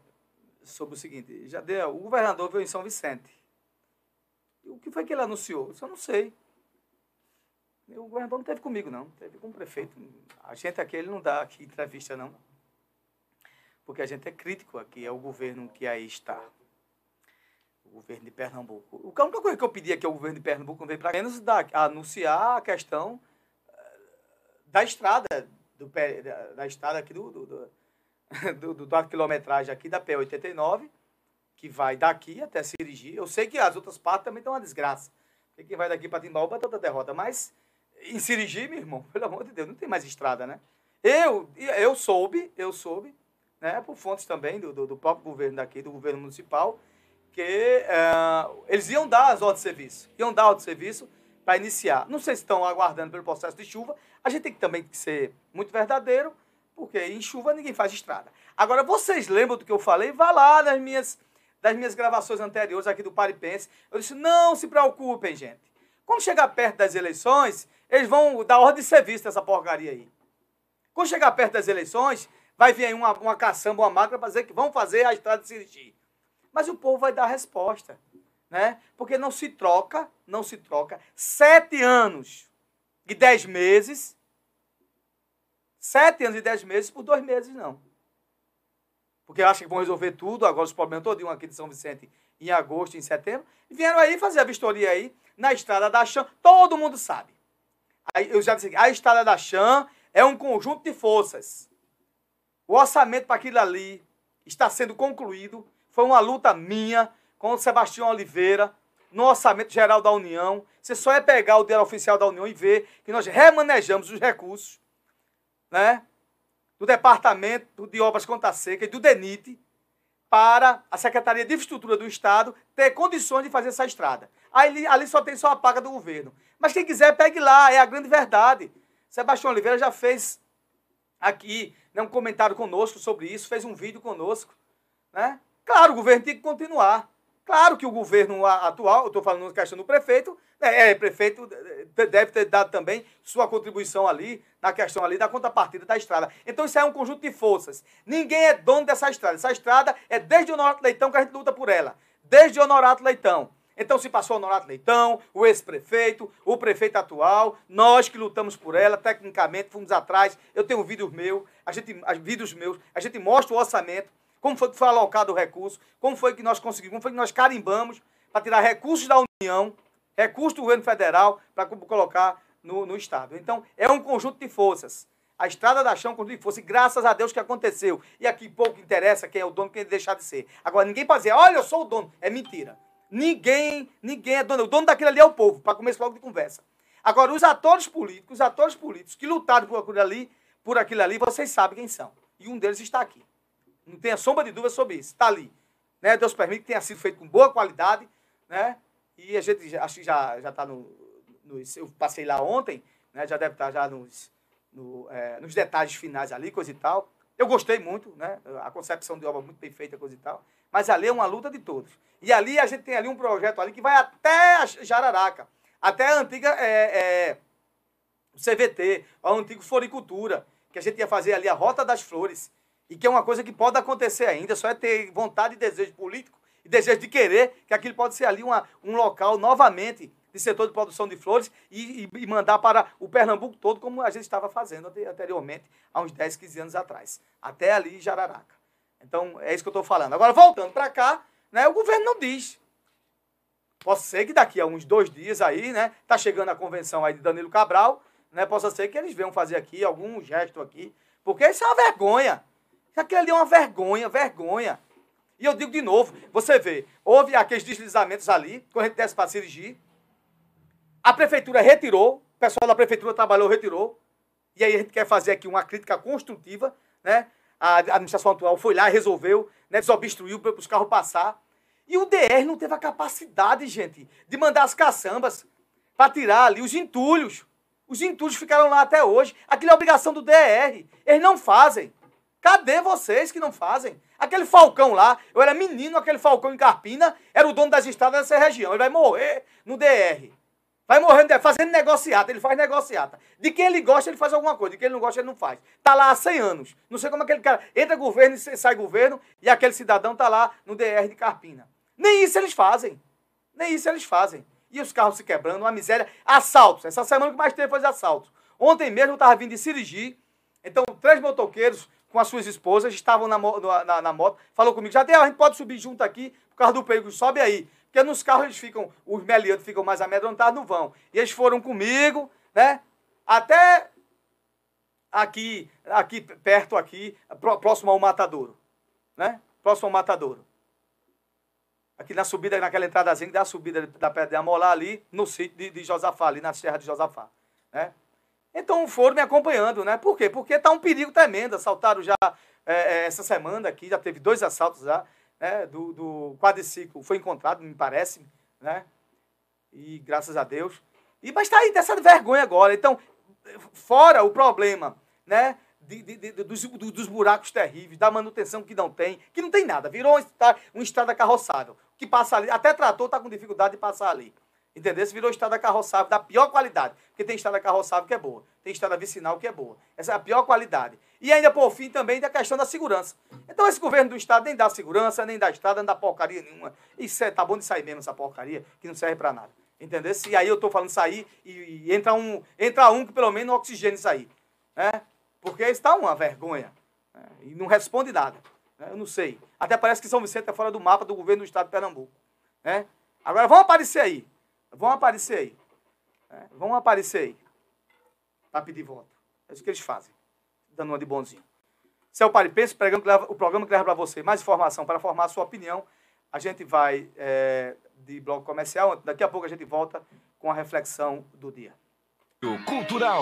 sobre o seguinte: já deu, o governador veio em São Vicente. O que foi que ele anunciou? Isso eu não sei. O governador não teve comigo, não. Teve com o prefeito. A gente aqui, ele não dá aqui entrevista, não. Porque a gente é crítico aqui, é o governo que aí está. O governo de Pernambuco. A única coisa que eu pedi aqui ao governo de Pernambuco veio para menos da, anunciar a questão eh, da estrada, do, da, da estrada aqui do, do, do, do, da quilometragem aqui da P89, que vai daqui até Sirigi. Eu sei que as outras partes também estão uma desgraça. Porque quem vai daqui para Timbaúba é toda derrota. Mas em Sirigi, meu irmão, pelo amor de Deus, não tem mais estrada, né? Eu, eu soube, eu soube, né, por fontes também do, do, do próprio governo daqui, do governo municipal, que eh, eles iam dar as ordens de serviço, iam dar ordem de serviço para iniciar. Não sei se estão aguardando pelo processo de chuva. A gente tem que também ser muito verdadeiro, porque em chuva ninguém faz estrada. Agora, vocês lembram do que eu falei? Vá lá nas minhas, das minhas gravações anteriores aqui do Paripense. Eu disse, não se preocupem, gente. Quando chegar perto das eleições, eles vão dar ordem de serviço dessa porcaria aí. Quando chegar perto das eleições, vai vir aí uma, uma caçamba, uma máquina para dizer que vão fazer a estrada de Sirigi. Mas o povo vai dar a resposta, né? Porque não se troca, não se troca sete anos e dez meses, sete anos e dez meses por dois meses, não. Porque acham que vão resolver tudo, agora os problemas todinho aqui de São Vicente em agosto, em setembro, e vieram aí fazer a vistoria aí na estrada da Chã, todo mundo sabe. Aí eu já disse, a estrada da Chã é um conjunto de forças. O orçamento para aquilo ali está sendo concluído. Foi uma luta minha com o Sebastião Oliveira no orçamento geral da União. Você só é pegar o dinheiro oficial da União e ver que nós remanejamos os recursos, né? Do Departamento de Obras Conta Seca e do DENIT para a Secretaria de Infraestrutura do Estado ter condições de fazer essa estrada. Ali só tem só a paga do governo. Mas quem quiser, pegue lá, é a grande verdade. Sebastião Oliveira já fez aqui né, um comentário conosco sobre isso, fez um vídeo conosco. Né? Claro, o governo tem que continuar. Claro que o governo atual, eu estou falando na questão do prefeito, né, é, prefeito deve ter dado também sua contribuição ali, na questão ali da contrapartida da estrada. Então isso é um conjunto de forças. Ninguém é dono dessa estrada. Essa estrada é desde o Honorato Leitão que a gente luta por ela. Desde o Honorato Leitão. Então se passou o Honorato Leitão, o ex-prefeito, o prefeito atual, nós que lutamos por ela, tecnicamente, fomos atrás. Eu tenho vídeos meus, a gente, vídeos meus, a gente mostra o orçamento, como foi que foi alocado o recurso, como foi que nós conseguimos, como foi que nós carimbamos para tirar recursos da União, recursos do governo federal, para colocar no, no Estado. Então, é um conjunto de forças. A Estrada da Chão é um conjunto de forças, e graças a Deus que aconteceu. E aqui pouco interessa quem é o dono, quem deixar de ser. Agora, ninguém pode dizer, olha, eu sou o dono. É mentira. Ninguém, ninguém é dono. O dono daquilo ali é o povo, para começar logo de conversa. Agora, os atores políticos, os atores políticos que lutaram por aquilo ali, por aquilo ali, vocês sabem quem são. E um deles está aqui. Não tenha sombra de dúvida sobre isso. Está ali. Né? Deus permite que tenha sido feito com boa qualidade, né? E a gente acho que já já está no, eu passei lá ontem, né? Já deve estar já nos no, é, nos detalhes finais ali, coisa e tal. Eu gostei muito, né? A concepção de obra muito bem feita, coisa e tal. Mas ali é uma luta de todos. E ali a gente tem ali um projeto ali que vai até Jararaca, até a antiga é, é, o CVT, a antiga floricultura, que a gente ia fazer ali a Rota das Flores, e que é uma coisa que pode acontecer ainda, só é ter vontade e desejo político e desejo de querer que aquilo pode ser ali uma, um local novamente de setor de produção de flores e, e- mandar para o Pernambuco todo, como a gente estava fazendo ante- anteriormente, há uns 10, 15 anos atrás, até ali Jararaca. Então, é isso que eu estou falando. Agora, voltando para cá, né, o governo não diz. Pode ser que daqui a uns dois dias aí, né? Tá chegando a convenção aí de Danilo Cabral, né? Possa ser que eles venham fazer aqui algum gesto aqui. Porque isso é uma vergonha. Isso aqui ali é uma vergonha, vergonha. E eu digo de novo, você vê, houve aqueles deslizamentos ali, quando a gente desce para dirigir. A prefeitura retirou, o pessoal da prefeitura trabalhou, retirou. E aí a gente quer fazer aqui uma crítica construtiva, né? A administração atual foi lá resolveu, né? Desobstruiu para os carros passar. E o DR não teve a capacidade, gente, de mandar as caçambas para tirar ali os entulhos. Os entulhos ficaram lá até hoje. Aquilo é obrigação do DR. Eles não fazem. Cadê vocês que não fazem? Aquele Falcão lá, eu era menino, aquele Falcão em Carpina, era o dono das estradas dessa região. Ele vai morrer no DR. Vai DR, fazendo negociata. Ele faz negociata. De quem ele gosta, ele faz alguma coisa. De quem ele não gosta, ele não faz. Tá lá há 100 anos. Não sei como aquele cara entra governo e sai governo, e aquele cidadão tá lá no DR de Carpina. Nem isso eles fazem. Nem isso eles fazem. E os carros se quebrando, uma miséria. Assaltos. Essa semana que mais teve foi de assaltos. Ontem mesmo eu estava vindo de Sirigi. Então, três motoqueiros com as suas esposas estavam na, na, na- moto. Falou comigo, Jadel, a gente pode subir junto aqui por causa do perigo. Sobe aí. Porque nos carros eles ficam, os meliantes ficam mais amedrontados, não vão. E eles foram comigo, né? Até aqui, aqui perto aqui, pró- próximo ao Matadouro. Né? Próximo ao Matadouro. Aqui na subida, naquela entradazinha da subida da Pedra de Amolá ali, no sítio de, de Josafá, ali na Serra de Josafá. Né? Então foram me acompanhando, né? Por quê? Porque tá um perigo tremendo. Assaltaram já é, é, essa semana aqui, já teve dois assaltos já, né? Do, do quadriciclo foi encontrado, me parece, né? E graças a Deus. E, mas tá aí dessa vergonha agora. Então, fora o problema, né? de- de- de- dos, do- dos buracos terríveis, da manutenção que não tem, que não tem nada. Virou uma uma estrada carroçável. Que passa ali, até trator tá com dificuldade de passar ali. Entendeu? Se virou estrada carroçável da pior qualidade. Porque tem estrada carroçável que é boa. Tem estrada vicinal que é boa. Essa é a pior qualidade. E ainda, por fim, também da questão da segurança. Então, esse governo do Estado nem dá segurança, nem dá estrada, nem dá porcaria nenhuma. Isso é, tá bom de sair mesmo, essa porcaria, que não serve pra nada. Entendeu? E aí eu tô falando sair e, e entra, um, entra um que pelo menos no oxigênio sair. Né? Porque está uma vergonha. né? E não responde nada. né? Eu não sei. Até parece que São Vicente é fora do mapa do governo do Estado de Pernambuco. né? Agora vão aparecer aí. Vão aparecer aí. né? Vão aparecer aí. Para pedir voto. É isso que eles fazem. Dando uma de bonzinho. Esse é o Paripense, o programa que leva para você mais informação para formar a sua opinião. A gente vai é, de bloco comercial. Daqui a pouco a gente volta com a reflexão do dia. Cultural.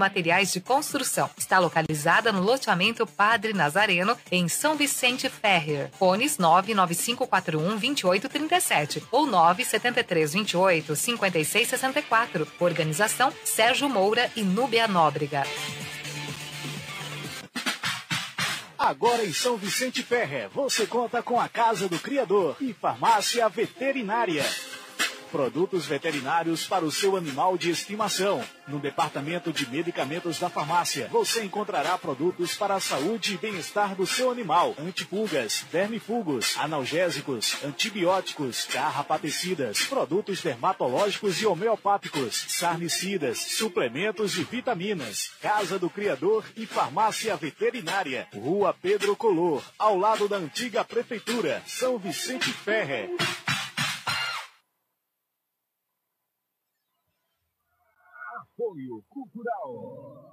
Materiais de Construção. Está localizada no loteamento Padre Nazareno, em São Vicente Ferrer. Fones 99541 2837 ou 97328 5664. Organização Sérgio Moura e Núbia Nóbrega. Agora em São Vicente Ferrer, você conta com a Casa do Criador e Farmácia Veterinária. Produtos veterinários para o seu animal de estimação. No departamento de medicamentos da farmácia, você encontrará produtos para a saúde e bem-estar do seu animal: antipulgas, vermifugos, analgésicos, antibióticos, carrapaticidas, produtos dermatológicos e homeopáticos, sarnicidas, suplementos e vitaminas. Casa do Criador e Farmácia Veterinária. Rua Pedro Color, ao lado da antiga prefeitura, São Vicente Ferrer. Apoio Cultural.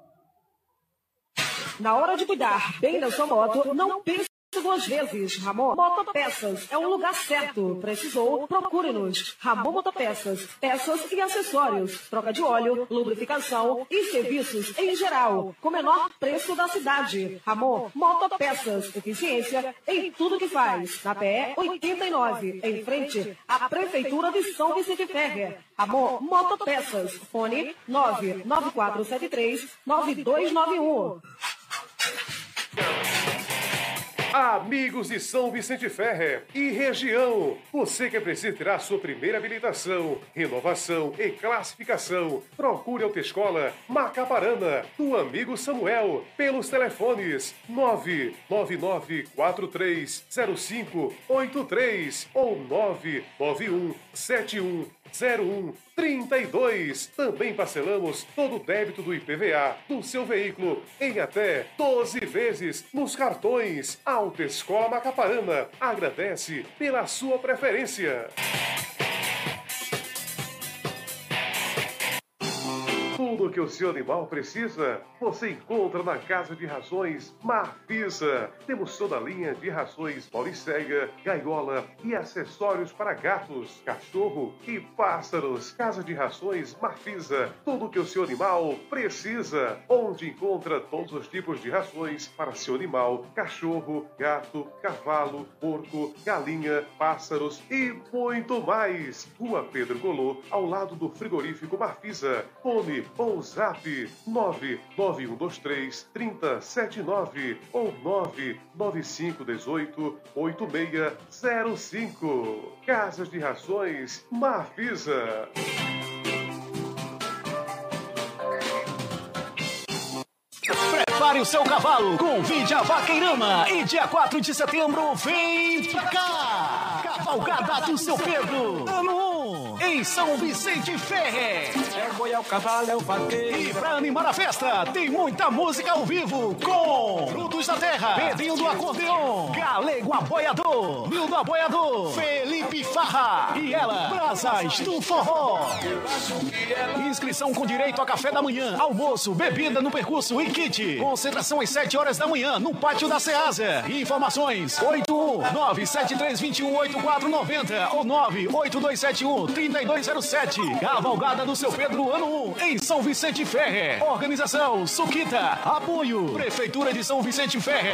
Na hora de cuidar bem da sua moto, não pense duas vezes. Ramon Motopeças é o lugar certo. Precisou? Procure-nos. Ramon Motopeças. Peças e acessórios. Troca de óleo, lubrificação e serviços em geral. Com o menor preço da cidade. Ramon Motopeças. Eficiência em tudo que faz. Na PE 89, em frente à Prefeitura de São Vicente Ferrer. Ramon Motopeças. Fone 99473 9291. Amigos de São Vicente Ferrer e região, você que precisa tirar sua primeira habilitação, renovação e classificação, procure a Autoescola Macaparana, do amigo Samuel, pelos telefones 999430583 ou 991710132. Também parcelamos todo o débito do IPVA do seu veículo em até 12 vezes nos cartões. Autoescola Macaparana agradece pela sua preferência. Tudo que o seu animal precisa, você encontra na Casa de Rações Marfisa. Temos toda a linha de rações Mauricéia, gaiola e acessórios para gatos, cachorro e pássaros. Casa de Rações Marfisa. Tudo que o seu animal precisa. Onde encontra todos os tipos de rações para seu animal, cachorro, gato, cavalo, porco, galinha, pássaros e muito mais. Rua Pedro Golô, ao lado do frigorífico Marfisa. Fone ou zap 99123 3079 ou 99518 8605. Casas de Rações Marfisa. Prepare o seu cavalo, convide a Vaqueirama e dia 4 de setembro vem pra cá! Cavalgada do seu Pedro, ano 1, em São Vicente Ferre. É o boi, é o cavalo, é o vaqueiro. E pra animar a festa, tem muita música ao vivo com Frutos da Terra, Pedrinho do Acordeon, Galego Aboiador, Nildo Aboiador, Felipe Farra e ela, Brasas do Forró. Inscrição com direito a café da manhã, almoço, bebida no percurso e kit. Concentração às 7 horas da manhã no pátio da Ceasa. Informações 81973218490 ou 982713207. Cavalgada do seu Pedro ano 1 em São Vicente Ferre. Organização Suquita. Apoio Prefeitura de São Vicente Ferre.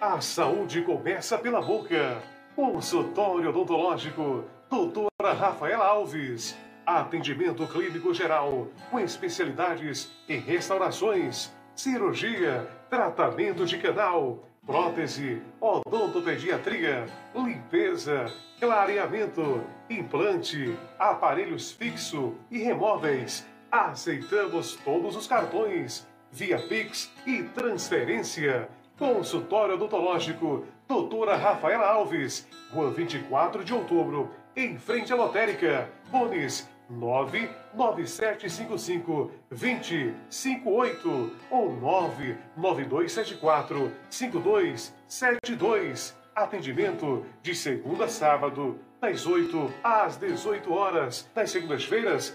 A saúde começa pela boca. Consultório odontológico, doutora Rafaela Alves. Atendimento clínico geral, com especialidades em restaurações, cirurgia, tratamento de canal, prótese, odontopediatria, limpeza, clareamento, implante, aparelhos fixo e remóveis. Aceitamos todos os cartões, via Pix e transferência. Consultório odontológico, doutora Rafaela Alves, Rua 24 de Outubro, em frente à lotérica. Fones 99755 2058 ou 99274 5272. Atendimento de segunda a sábado, das 8 às 18 horas. Nas segundas-feiras,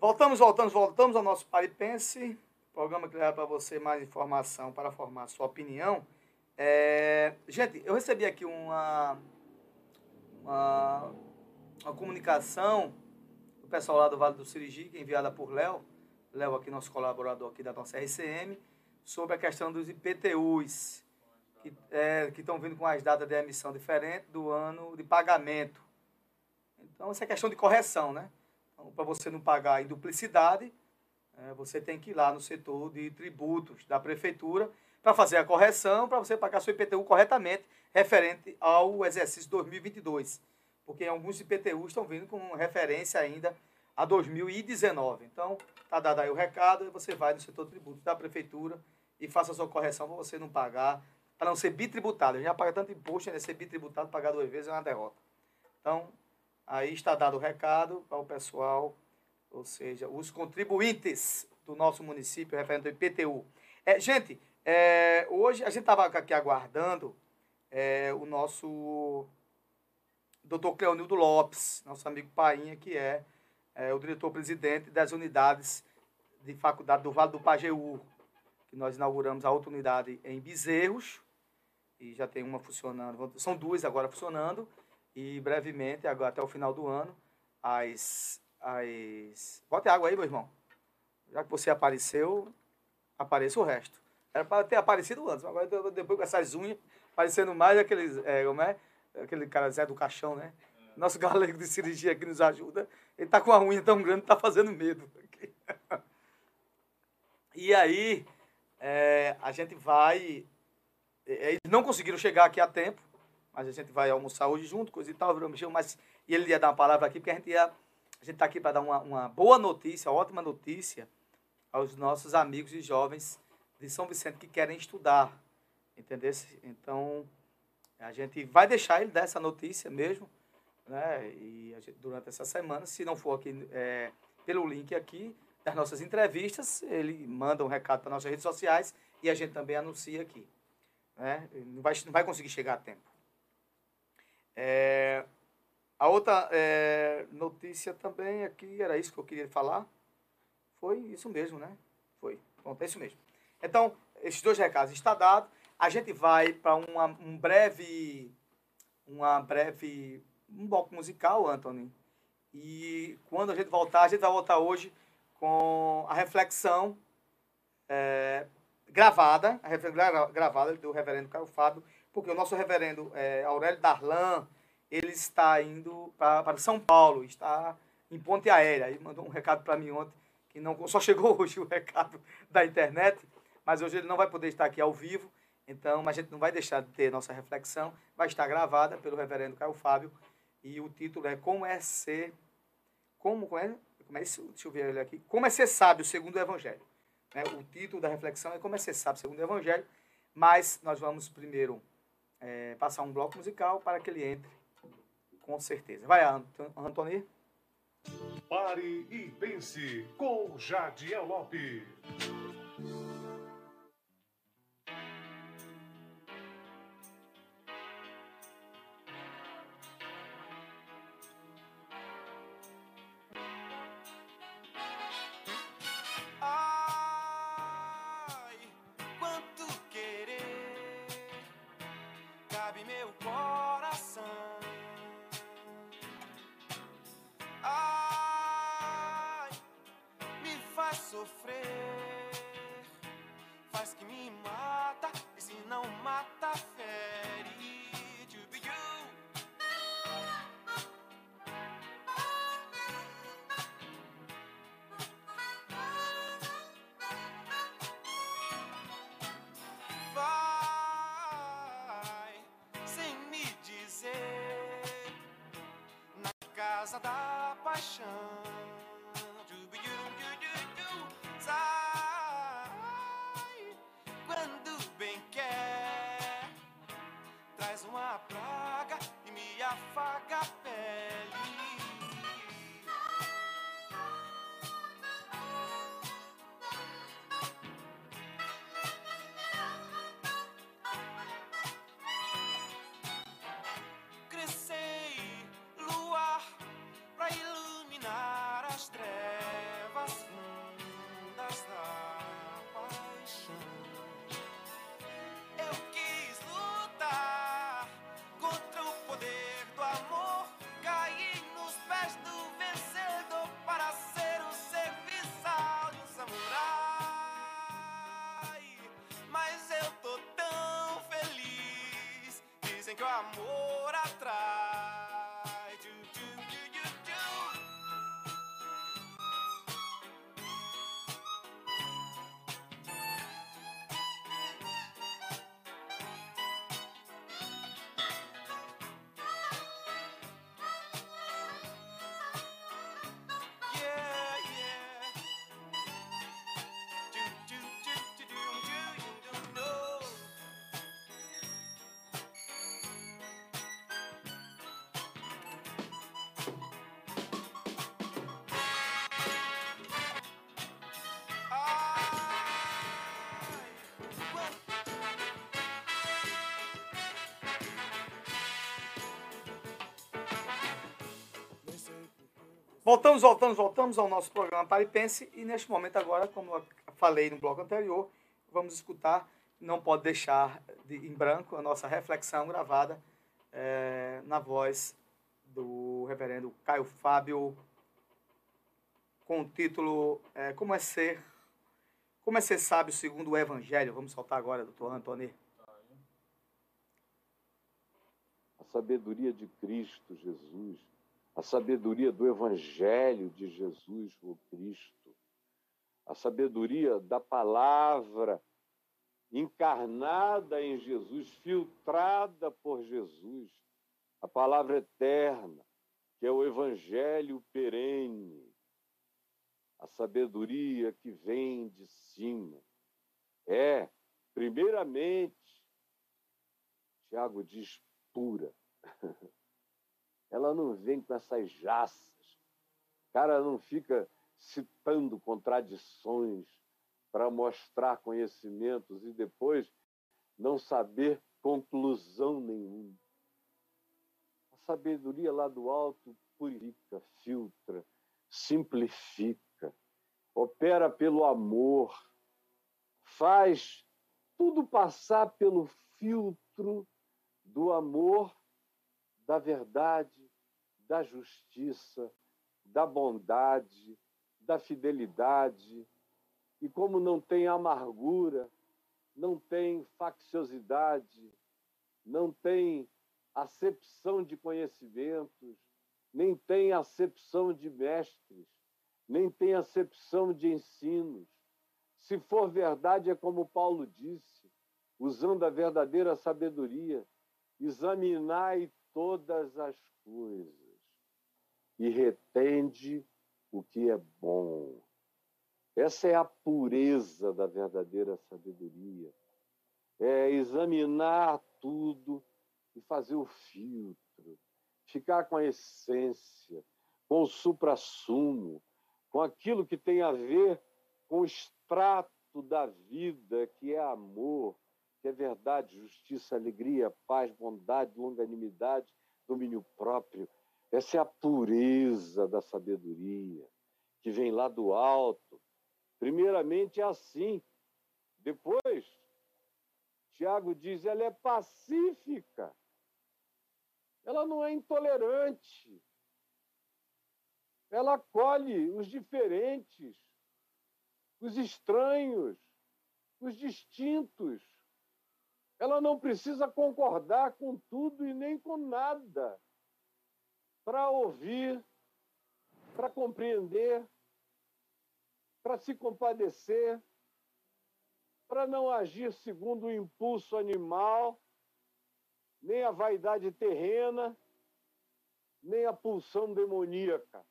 Voltamos, voltamos, voltamos ao nosso Pare e Pense, programa que leva para você mais informação para formar sua opinião. É, gente, eu recebi aqui uma, uma, uma comunicação do pessoal lá do Vale do Sirigique, enviada por Léo, Léo aqui, nosso colaborador aqui da nossa RCM, sobre a questão dos IPTUs, que é, estão vindo com as datas de emissão diferentes do ano de pagamento. Então, essa é questão de correção, né? Então, para você não pagar em duplicidade, é, você tem que ir lá no setor de tributos da prefeitura para fazer a correção, para você pagar seu IPTU corretamente, referente ao exercício 2022. Porque alguns IPTUs estão vindo com referência ainda a 2019. Então, está dado aí o recado, e você vai no setor de tributos da prefeitura e faça a sua correção para você não pagar, para não ser bitributado. A gente já paga tanto imposto, ainda ser bitributado, pagar duas vezes é uma derrota. Então, aí está dado o recado o pessoal, ou seja, os contribuintes do nosso município referente ao IPTU. É, gente, é, hoje a gente estava aqui aguardando é, o nosso doutor Cleonildo Lopes, nosso amigo Painha, que é, é o diretor-presidente das unidades de faculdade do Vale do Pajeú, que nós inauguramos a outra unidade em Bezerros, e já tem uma funcionando, são duas agora funcionando, e brevemente, agora até o final do ano, as. as... Bota água aí, meu irmão. Já que você apareceu, apareça o resto. Era para ter aparecido antes, mas agora depois com essas unhas, parecendo mais aqueles. É, como é? Aquele cara Zé do Caixão, né? Nosso galego de cirurgia que nos ajuda. Ele tá com a unha tão grande que tá fazendo medo. E aí, é, a gente vai. é, Eles não conseguiram chegar aqui a tempo, mas a gente vai almoçar hoje junto, coisa e tal, virou mexeu, mas e ele ia dar uma palavra aqui, porque a gente ia. A gente está aqui para dar uma, uma boa notícia, ótima notícia aos nossos amigos e jovens de São Vicente que querem estudar. Entendeu? Então, a gente vai deixar ele dar essa notícia mesmo, né? E gente, durante essa semana, se não for aqui é, pelo link aqui das nossas entrevistas, ele manda um recado para nossas redes sociais e a gente também anuncia aqui. Né? Não, vai, não vai conseguir chegar a tempo. É, a outra é, notícia também aqui, era isso que eu queria falar. Foi isso mesmo, né? Foi. Pronto, é isso mesmo. Então, esses dois recados está dado. A gente vai para um breve, uma breve, um bloco musical, Anthony. E quando a gente voltar, a gente vai voltar hoje com a reflexão é, gravada, a reflexão gra- gravada do reverendo Caio Fábio, porque o nosso reverendo é, Aurélio Darlan, ele está indo para São Paulo, está em ponte aérea. Ele mandou um recado para mim ontem, que não só chegou hoje o recado da internet, mas hoje ele não vai poder estar aqui ao vivo, então a gente não vai deixar de ter nossa reflexão, vai estar gravada pelo reverendo Caio Fábio, e o título é Como é ser, como, como é, como é isso? Deixa eu ver ele aqui, Como é ser sábio segundo o Evangelho. né? O título da reflexão é Como é ser sábio segundo o Evangelho, mas nós vamos primeiro é, passar um bloco musical para que ele entre, com certeza. Vai, Antony. Pare e pense com Jadiel Lopes. O amor atrai. Voltamos, voltamos, voltamos ao nosso programa Paripense e neste momento agora, como eu falei no bloco anterior, vamos escutar, não pode deixar de, em branco, a nossa reflexão gravada eh, na voz do reverendo Caio Fábio com o título eh, Como é ser como é ser sábio segundo o Evangelho. Vamos soltar agora, doutor Antônio. a sabedoria de Cristo Jesus, a sabedoria do Evangelho de Jesus, o Cristo, a sabedoria da palavra encarnada em Jesus, filtrada por Jesus, a palavra eterna, que é o Evangelho perene, a sabedoria que vem de cima. É, primeiramente, Tiago diz pura. Ela não vem com essas jaças. O cara não fica citando contradições para mostrar conhecimentos e depois não saber conclusão nenhuma. A sabedoria lá do alto purifica, filtra, simplifica, opera pelo amor, faz tudo passar pelo filtro do amor, da verdade, da justiça, da bondade, da fidelidade. E como não tem amargura, não tem facciosidade, não tem acepção de conhecimentos, nem tem acepção de mestres, nem tem acepção de ensinos. Se for verdade, é como Paulo disse, usando a verdadeira sabedoria, examinai todas as coisas e retende o que é bom. Essa é a pureza da verdadeira sabedoria. É examinar tudo e fazer o filtro, ficar com a essência, com o suprassumo, com aquilo que tem a ver com o extrato da vida, que é amor, que é verdade, justiça, alegria, paz, bondade, longanimidade, domínio próprio. Essa é a pureza da sabedoria, que vem lá do alto. Primeiramente é assim. Depois, Tiago diz, ela é pacífica. Ela não é intolerante. Ela acolhe os diferentes, os estranhos, os distintos. Ela não precisa concordar com tudo e nem com nada para ouvir, para compreender, para se compadecer, para não agir segundo o impulso animal, nem a vaidade terrena, nem a pulsão demoníaca.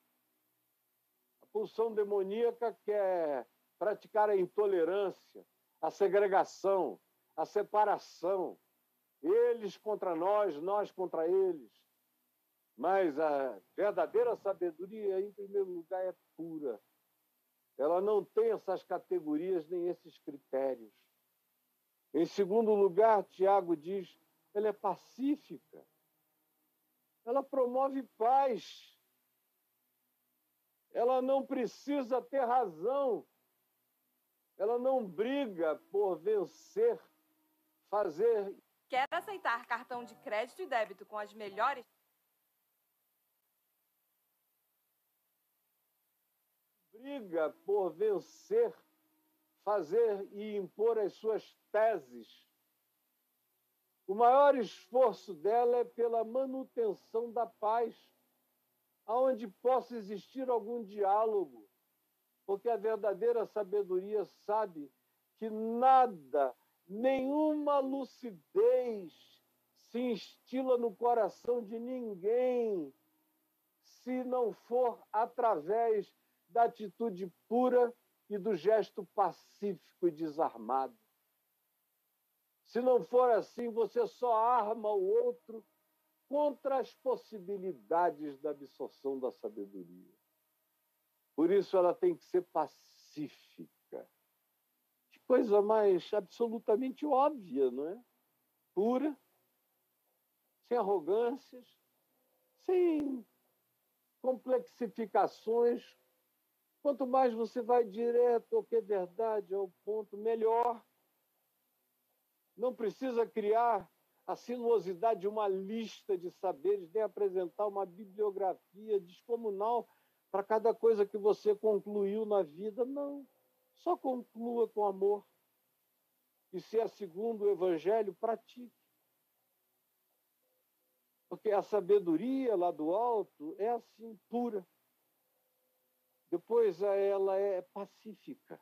pulsão demoníaca quer praticar a intolerância, a segregação, a separação. Eles contra nós, nós contra eles. Mas a verdadeira sabedoria, em primeiro lugar, é pura. Ela não tem essas categorias nem esses critérios. Em segundo lugar, Tiago diz, ela é pacífica. Ela promove paz. Ela não precisa ter razão. Ela não briga por vencer, fazer. Quer aceitar cartão de crédito e débito com as melhores briga por vencer, fazer e impor as suas teses. O maior esforço dela é pela manutenção da paz, aonde possa existir algum diálogo, porque a verdadeira sabedoria sabe que nada, nenhuma lucidez se instila no coração de ninguém se não for através da atitude pura e do gesto pacífico e desarmado. Se não for assim, você só arma o outro contra as possibilidades da absorção da sabedoria. Por isso ela tem que ser pacífica. Coisa mais absolutamente óbvia, não é? Pura, sem arrogâncias, sem complexificações. Quanto mais você vai direto ao que é verdade, ao ponto, melhor. Não precisa criar a sinuosidade de uma lista de saberes, nem apresentar uma bibliografia descomunal para cada coisa que você concluiu na vida. Não. Só conclua com amor. E se é segundo o Evangelho, pratique. Porque a sabedoria lá do alto é assim, pura. Depois ela é pacífica.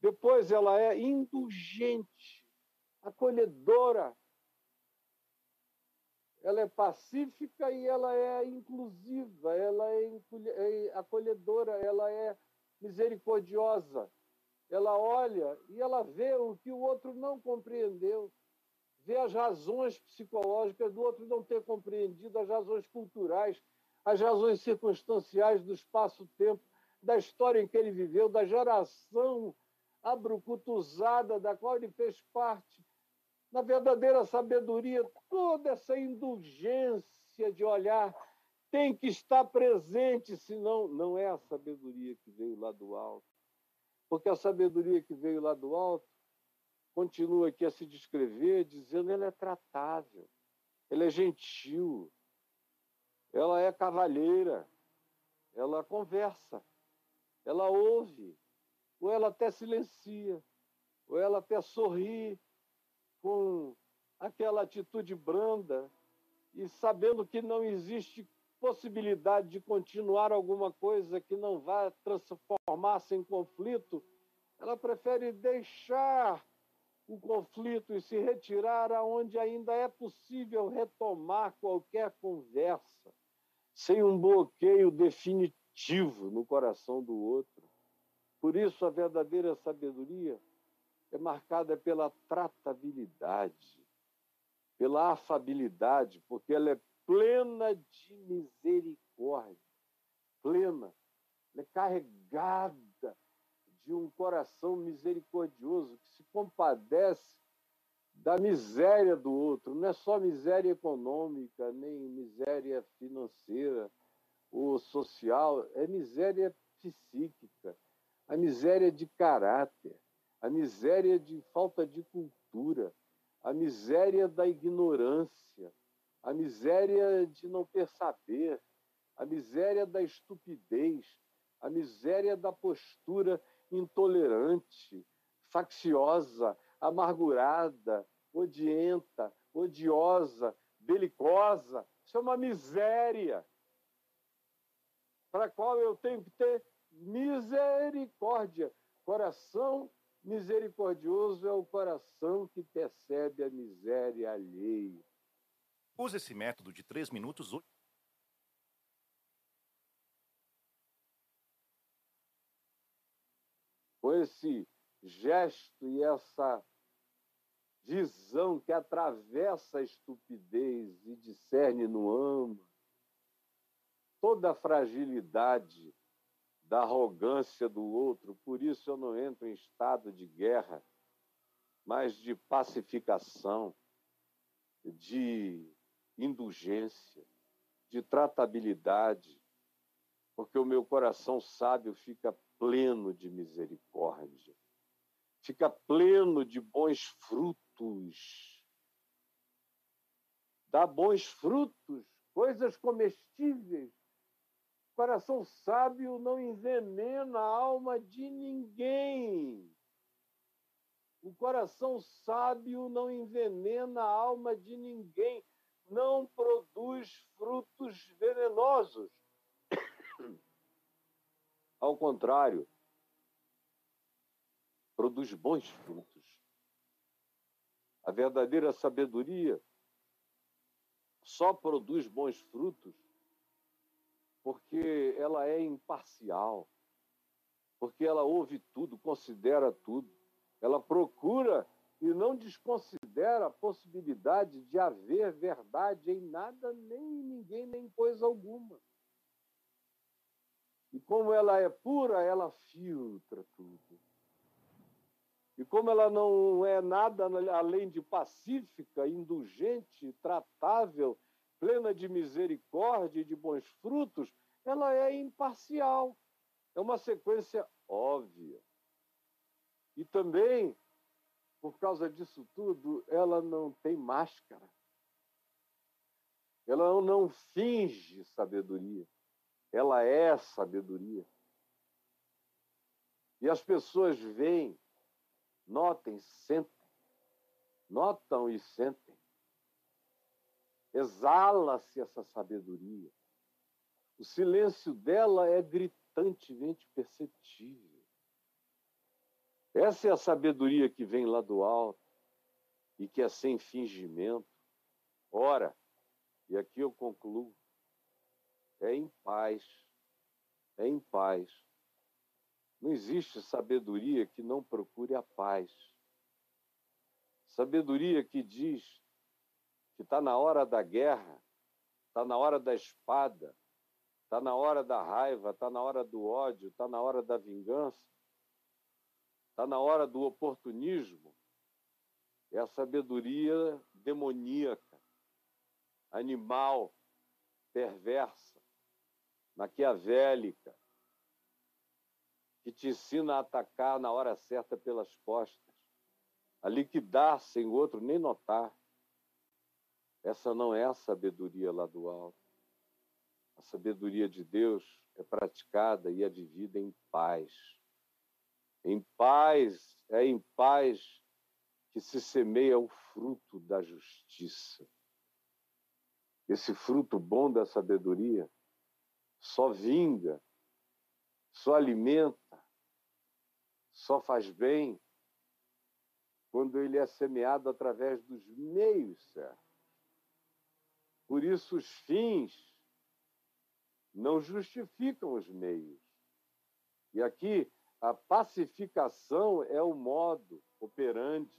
Depois ela é indulgente, acolhedora. Ela é pacífica e ela é inclusiva, ela é acolhedora, ela é misericordiosa. Ela olha e ela vê o que o outro não compreendeu vê as razões psicológicas do outro não ter compreendido, as razões culturais, as razões circunstanciais do espaço-tempo, da história em que ele viveu, da geração abrucutuzada da qual ele fez parte. Na verdadeira sabedoria, toda essa indulgência de olhar tem que estar presente, senão não é a sabedoria que veio lá do alto. Porque a sabedoria que veio lá do alto continua aqui a se descrever, dizendo ela é tratável, ela é gentil, ela é cavalheira, ela conversa, ela ouve, ou ela até silencia, ou ela até sorri com aquela atitude branda e sabendo que não existe possibilidade de continuar alguma coisa que não vá transformar-se em conflito, ela prefere deixar o conflito e se retirar aonde ainda é possível retomar qualquer conversa, sem um bloqueio definitivo no coração do outro. Por isso, a verdadeira sabedoria é marcada pela tratabilidade, pela afabilidade, porque ela é plena de misericórdia, plena, ela é carregada de um coração misericordioso que se compadece da miséria do outro. Não é só miséria econômica, nem miséria financeira ou social, é miséria psíquica, a miséria de caráter, a miséria de falta de cultura, a miséria da ignorância, a miséria de não ter saber, a miséria da estupidez, a miséria da postura intolerante, facciosa, amargurada, odienta, odiosa, belicosa. Isso é uma miséria para a qual eu tenho que ter misericórdia. Coração misericordioso é o coração que percebe a miséria alheia. Use esse método de 3 minutos hoje. Com esse gesto e essa visão que atravessa a estupidez e discerne no ama toda a fragilidade da arrogância do outro. Por isso eu não entro em estado de guerra, mas de pacificação, de indulgência, de tratabilidade, porque o meu coração sábio fica pleno de misericórdia, fica pleno de bons frutos. Dá bons frutos, coisas comestíveis. O coração sábio não envenena a alma de ninguém. O coração sábio não envenena a alma de ninguém, não produz frutos venenosos. Ao contrário, produz bons frutos. A verdadeira sabedoria só produz bons frutos porque ela é imparcial, porque ela ouve tudo, considera tudo, ela procura e não desconsidera a possibilidade de haver verdade em nada, nem em ninguém, nem em coisa alguma. E como ela é pura, ela filtra tudo. E como ela não é nada além de pacífica, indulgente, tratável, plena de misericórdia e de bons frutos, ela é imparcial. É uma sequência óbvia. E também, por causa disso tudo, ela não tem máscara. Ela não finge sabedoria. Ela é sabedoria. E as pessoas veem, notem, sentem, notam e sentem. Exala-se essa sabedoria. O silêncio dela é gritantemente perceptível. Essa é a sabedoria que vem lá do alto e que é sem fingimento. Ora, e aqui eu concluo, é em paz, é em paz. Não existe sabedoria que não procure a paz. Sabedoria que diz que está na hora da guerra, está na hora da espada, está na hora da raiva, está na hora do ódio, está na hora da vingança, está na hora do oportunismo. É a sabedoria demoníaca, animal, perversa, maquiavélica, que te ensina a atacar na hora certa pelas costas, a liquidar sem o outro nem notar. Essa não é a sabedoria lá do alto. A sabedoria de Deus é praticada e é vivida em paz. Em paz, é em paz que se semeia o fruto da justiça. Esse fruto bom da sabedoria só vinga, só alimenta, só faz bem quando ele é semeado através dos meios certos. Por isso, os fins não justificam os meios. E aqui, a pacificação é o modo operante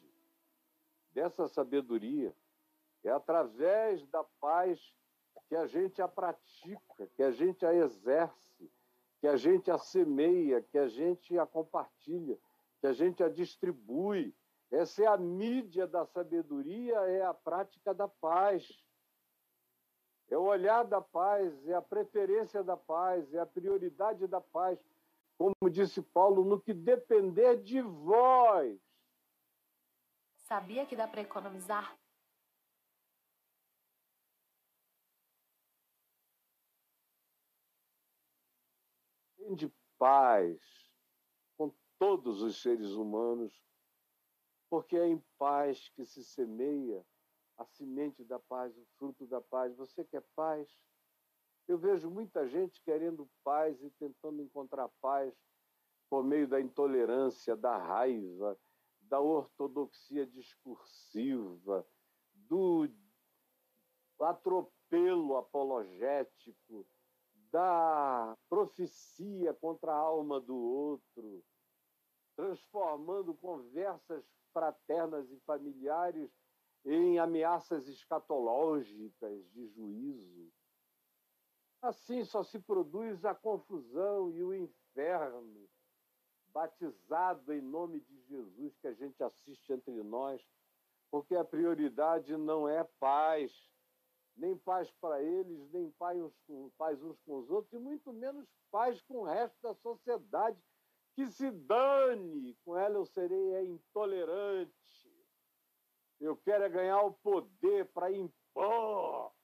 dessa sabedoria. É através da paz que a gente a pratica, que a gente a exerce, que a gente a semeia, que a gente a compartilha, que a gente a distribui. Essa é a mídia da sabedoria, é a prática da paz. É o olhar da paz, é a preferência da paz, é a prioridade da paz. Como disse Paulo, no que depender de vós. Sabia que dá para economizar? de paz com todos os seres humanos, porque é em paz que se semeia a semente da paz, o fruto da paz. Você quer paz? Eu vejo muita gente querendo paz e tentando encontrar paz por meio da intolerância, da raiva, da ortodoxia discursiva, do atropelo apologético, da profecia contra a alma do outro. transformando conversas fraternas e familiares em ameaças escatológicas de juízo. Assim só se produz a confusão e o inferno, batizado em nome de Jesus, que a gente assiste entre nós, porque a prioridade não é paz, nem paz para eles, nem paz uns, com, paz uns com os outros, e muito menos paz com o resto da sociedade. Que se dane, com ela eu serei é intolerante. Eu quero é ganhar o poder para impor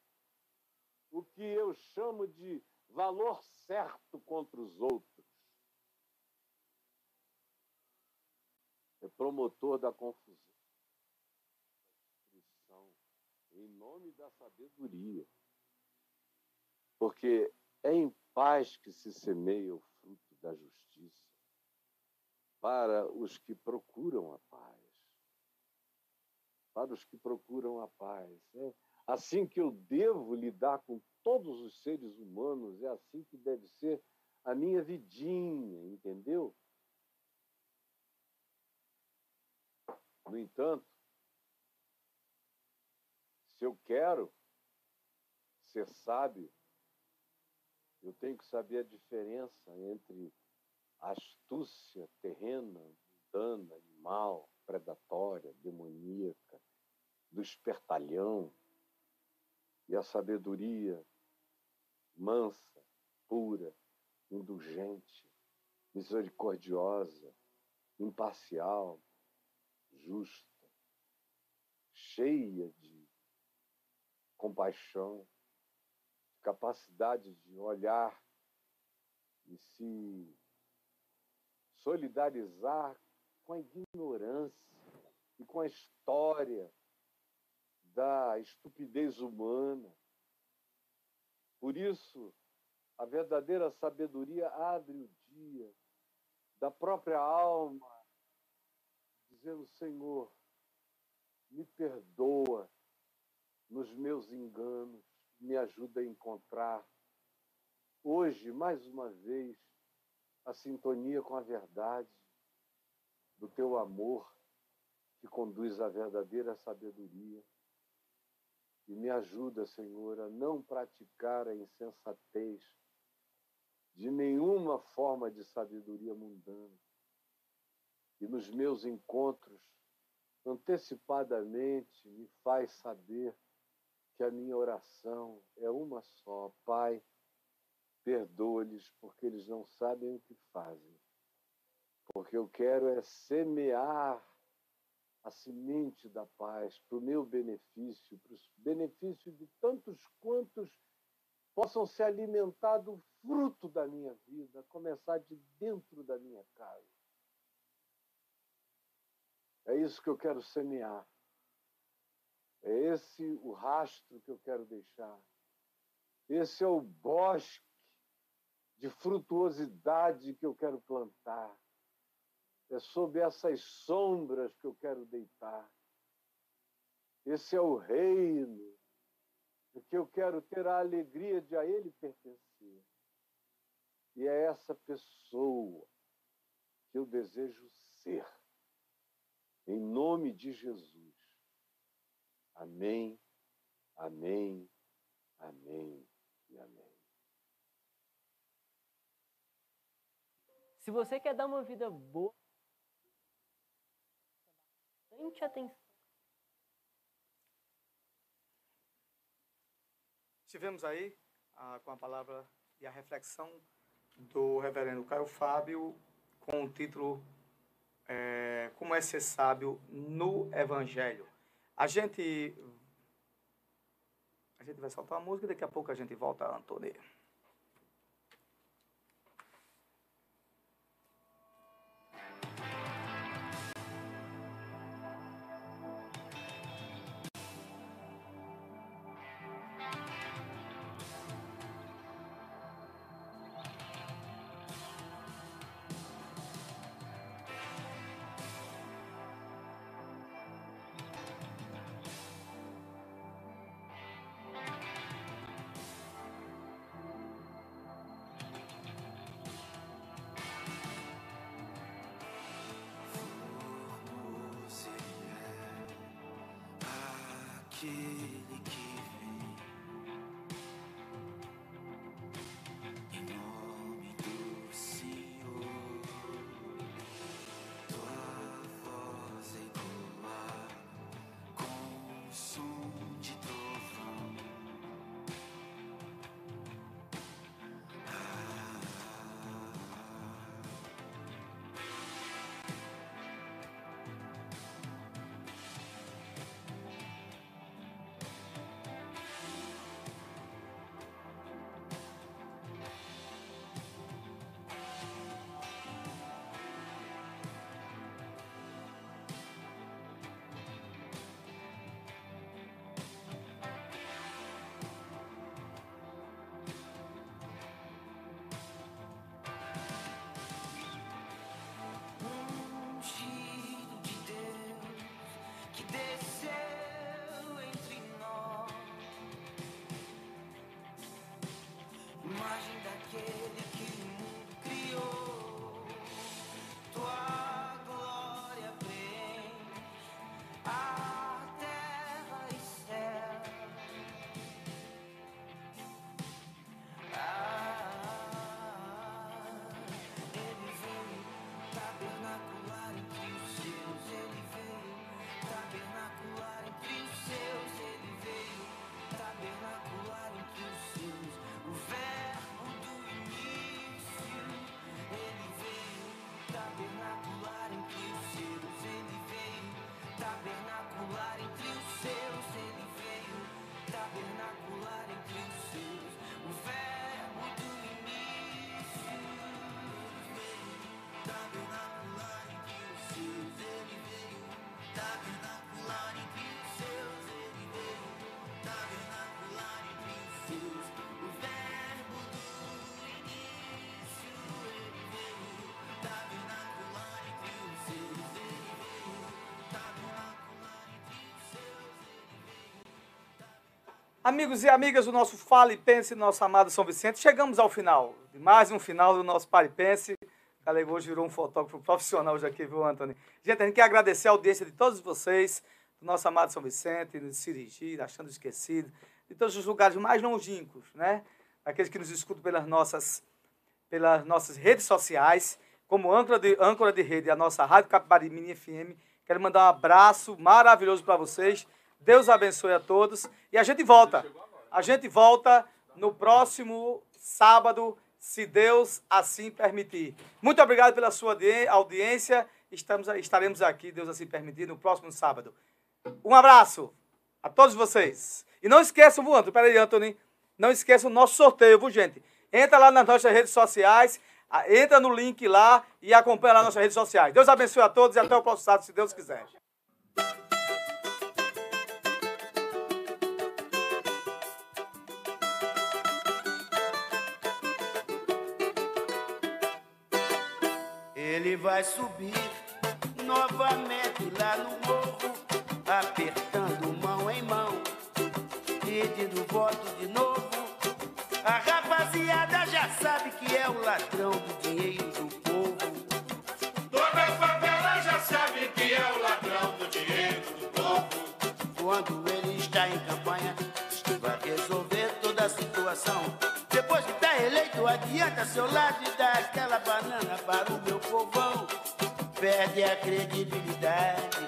o que eu chamo de valor certo contra os outros. É promotor da confusão em nome da sabedoria. Porque é em paz que se semeia o fruto da justiça para os que procuram a paz. Para os que procuram a paz. É assim que eu devo lidar com todos os seres humanos, é assim que deve ser a minha vidinha, entendeu? No entanto, se eu quero ser sábio, eu tenho que saber a diferença entre a astúcia terrena, mundana, animal, predatória, demoníaca, do espertalhão e a sabedoria mansa, pura, indulgente, misericordiosa, imparcial, justa, cheia de compaixão, capacidade de olhar e se solidarizar com a ignorância e com a história da estupidez humana. Por isso, a verdadeira sabedoria abre o dia da própria alma, dizendo: Senhor, me perdoa nos meus enganos, me ajuda a encontrar hoje, mais uma vez, a sintonia com a verdade do teu amor que conduz à verdadeira sabedoria. E me ajuda, Senhor, a não praticar a insensatez de nenhuma forma de sabedoria mundana. E nos meus encontros, antecipadamente, me faz saber que a minha oração é uma só. Pai, perdoa-lhes porque eles não sabem o que fazem. Porque eu quero é semear a semente da paz para o meu benefício, para o benefício de tantos quantos possam se alimentar do fruto da minha vida, começar de dentro da minha casa. É isso que eu quero semear. É esse o rastro que eu quero deixar. Esse é o bosque de frutuosidade que eu quero plantar. É sob essas sombras que eu quero deitar. Esse é o reino que eu quero ter a alegria de a ele pertencer. E é essa pessoa que eu desejo ser. Em nome de Jesus. Amém, amém, amém e amém. Se você quer dar uma vida boa, bastante atenção. Estivemos aí ah, com a palavra e a reflexão do reverendo Caio Fábio com o título é, Como é ser sábio no Evangelho. A gente. A gente vai soltar a música e daqui a pouco a gente volta, Antônio. Desceu entre nós. Imagem daquele Amigos e amigas do nosso Fale Pense, nosso amado São Vicente, chegamos ao final mais um final do nosso Fale Pense. Hoje virou um fotógrafo profissional já aqui, viu, Antônio? Gente, a gente quer agradecer a audiência de todos vocês, do nosso amado São Vicente, de Sirigi, Achando Esquecido, de todos os lugares mais longínquos, né? Aqueles que nos escutam pelas nossas, pelas nossas redes sociais, como âncora de, âncora de rede, a nossa Rádio Capibari Mini FM. Quero mandar um abraço maravilhoso para vocês. Deus abençoe a todos. E a gente volta. A gente volta no próximo sábado, se Deus assim permitir. Muito obrigado pela sua audi- audiência. Estamos, estaremos aqui, Deus assim permitir, no próximo sábado. Um abraço a todos vocês. E não esqueçam, Antônio? Peraí, Antônio. Não esqueçam o nosso sorteio, viu, gente? Entra lá nas nossas redes sociais, entra no link lá e acompanha lá nas nossas redes sociais. Deus abençoe a todos e até o próximo sábado, se Deus quiser. Vai subir novamente lá no morro, apertando mão em mão, pedindo voto de novo. A rapaziada já sabe que é o ladrão adianta seu lado e dá aquela banana para o meu povão. Perde a credibilidade,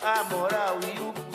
a moral e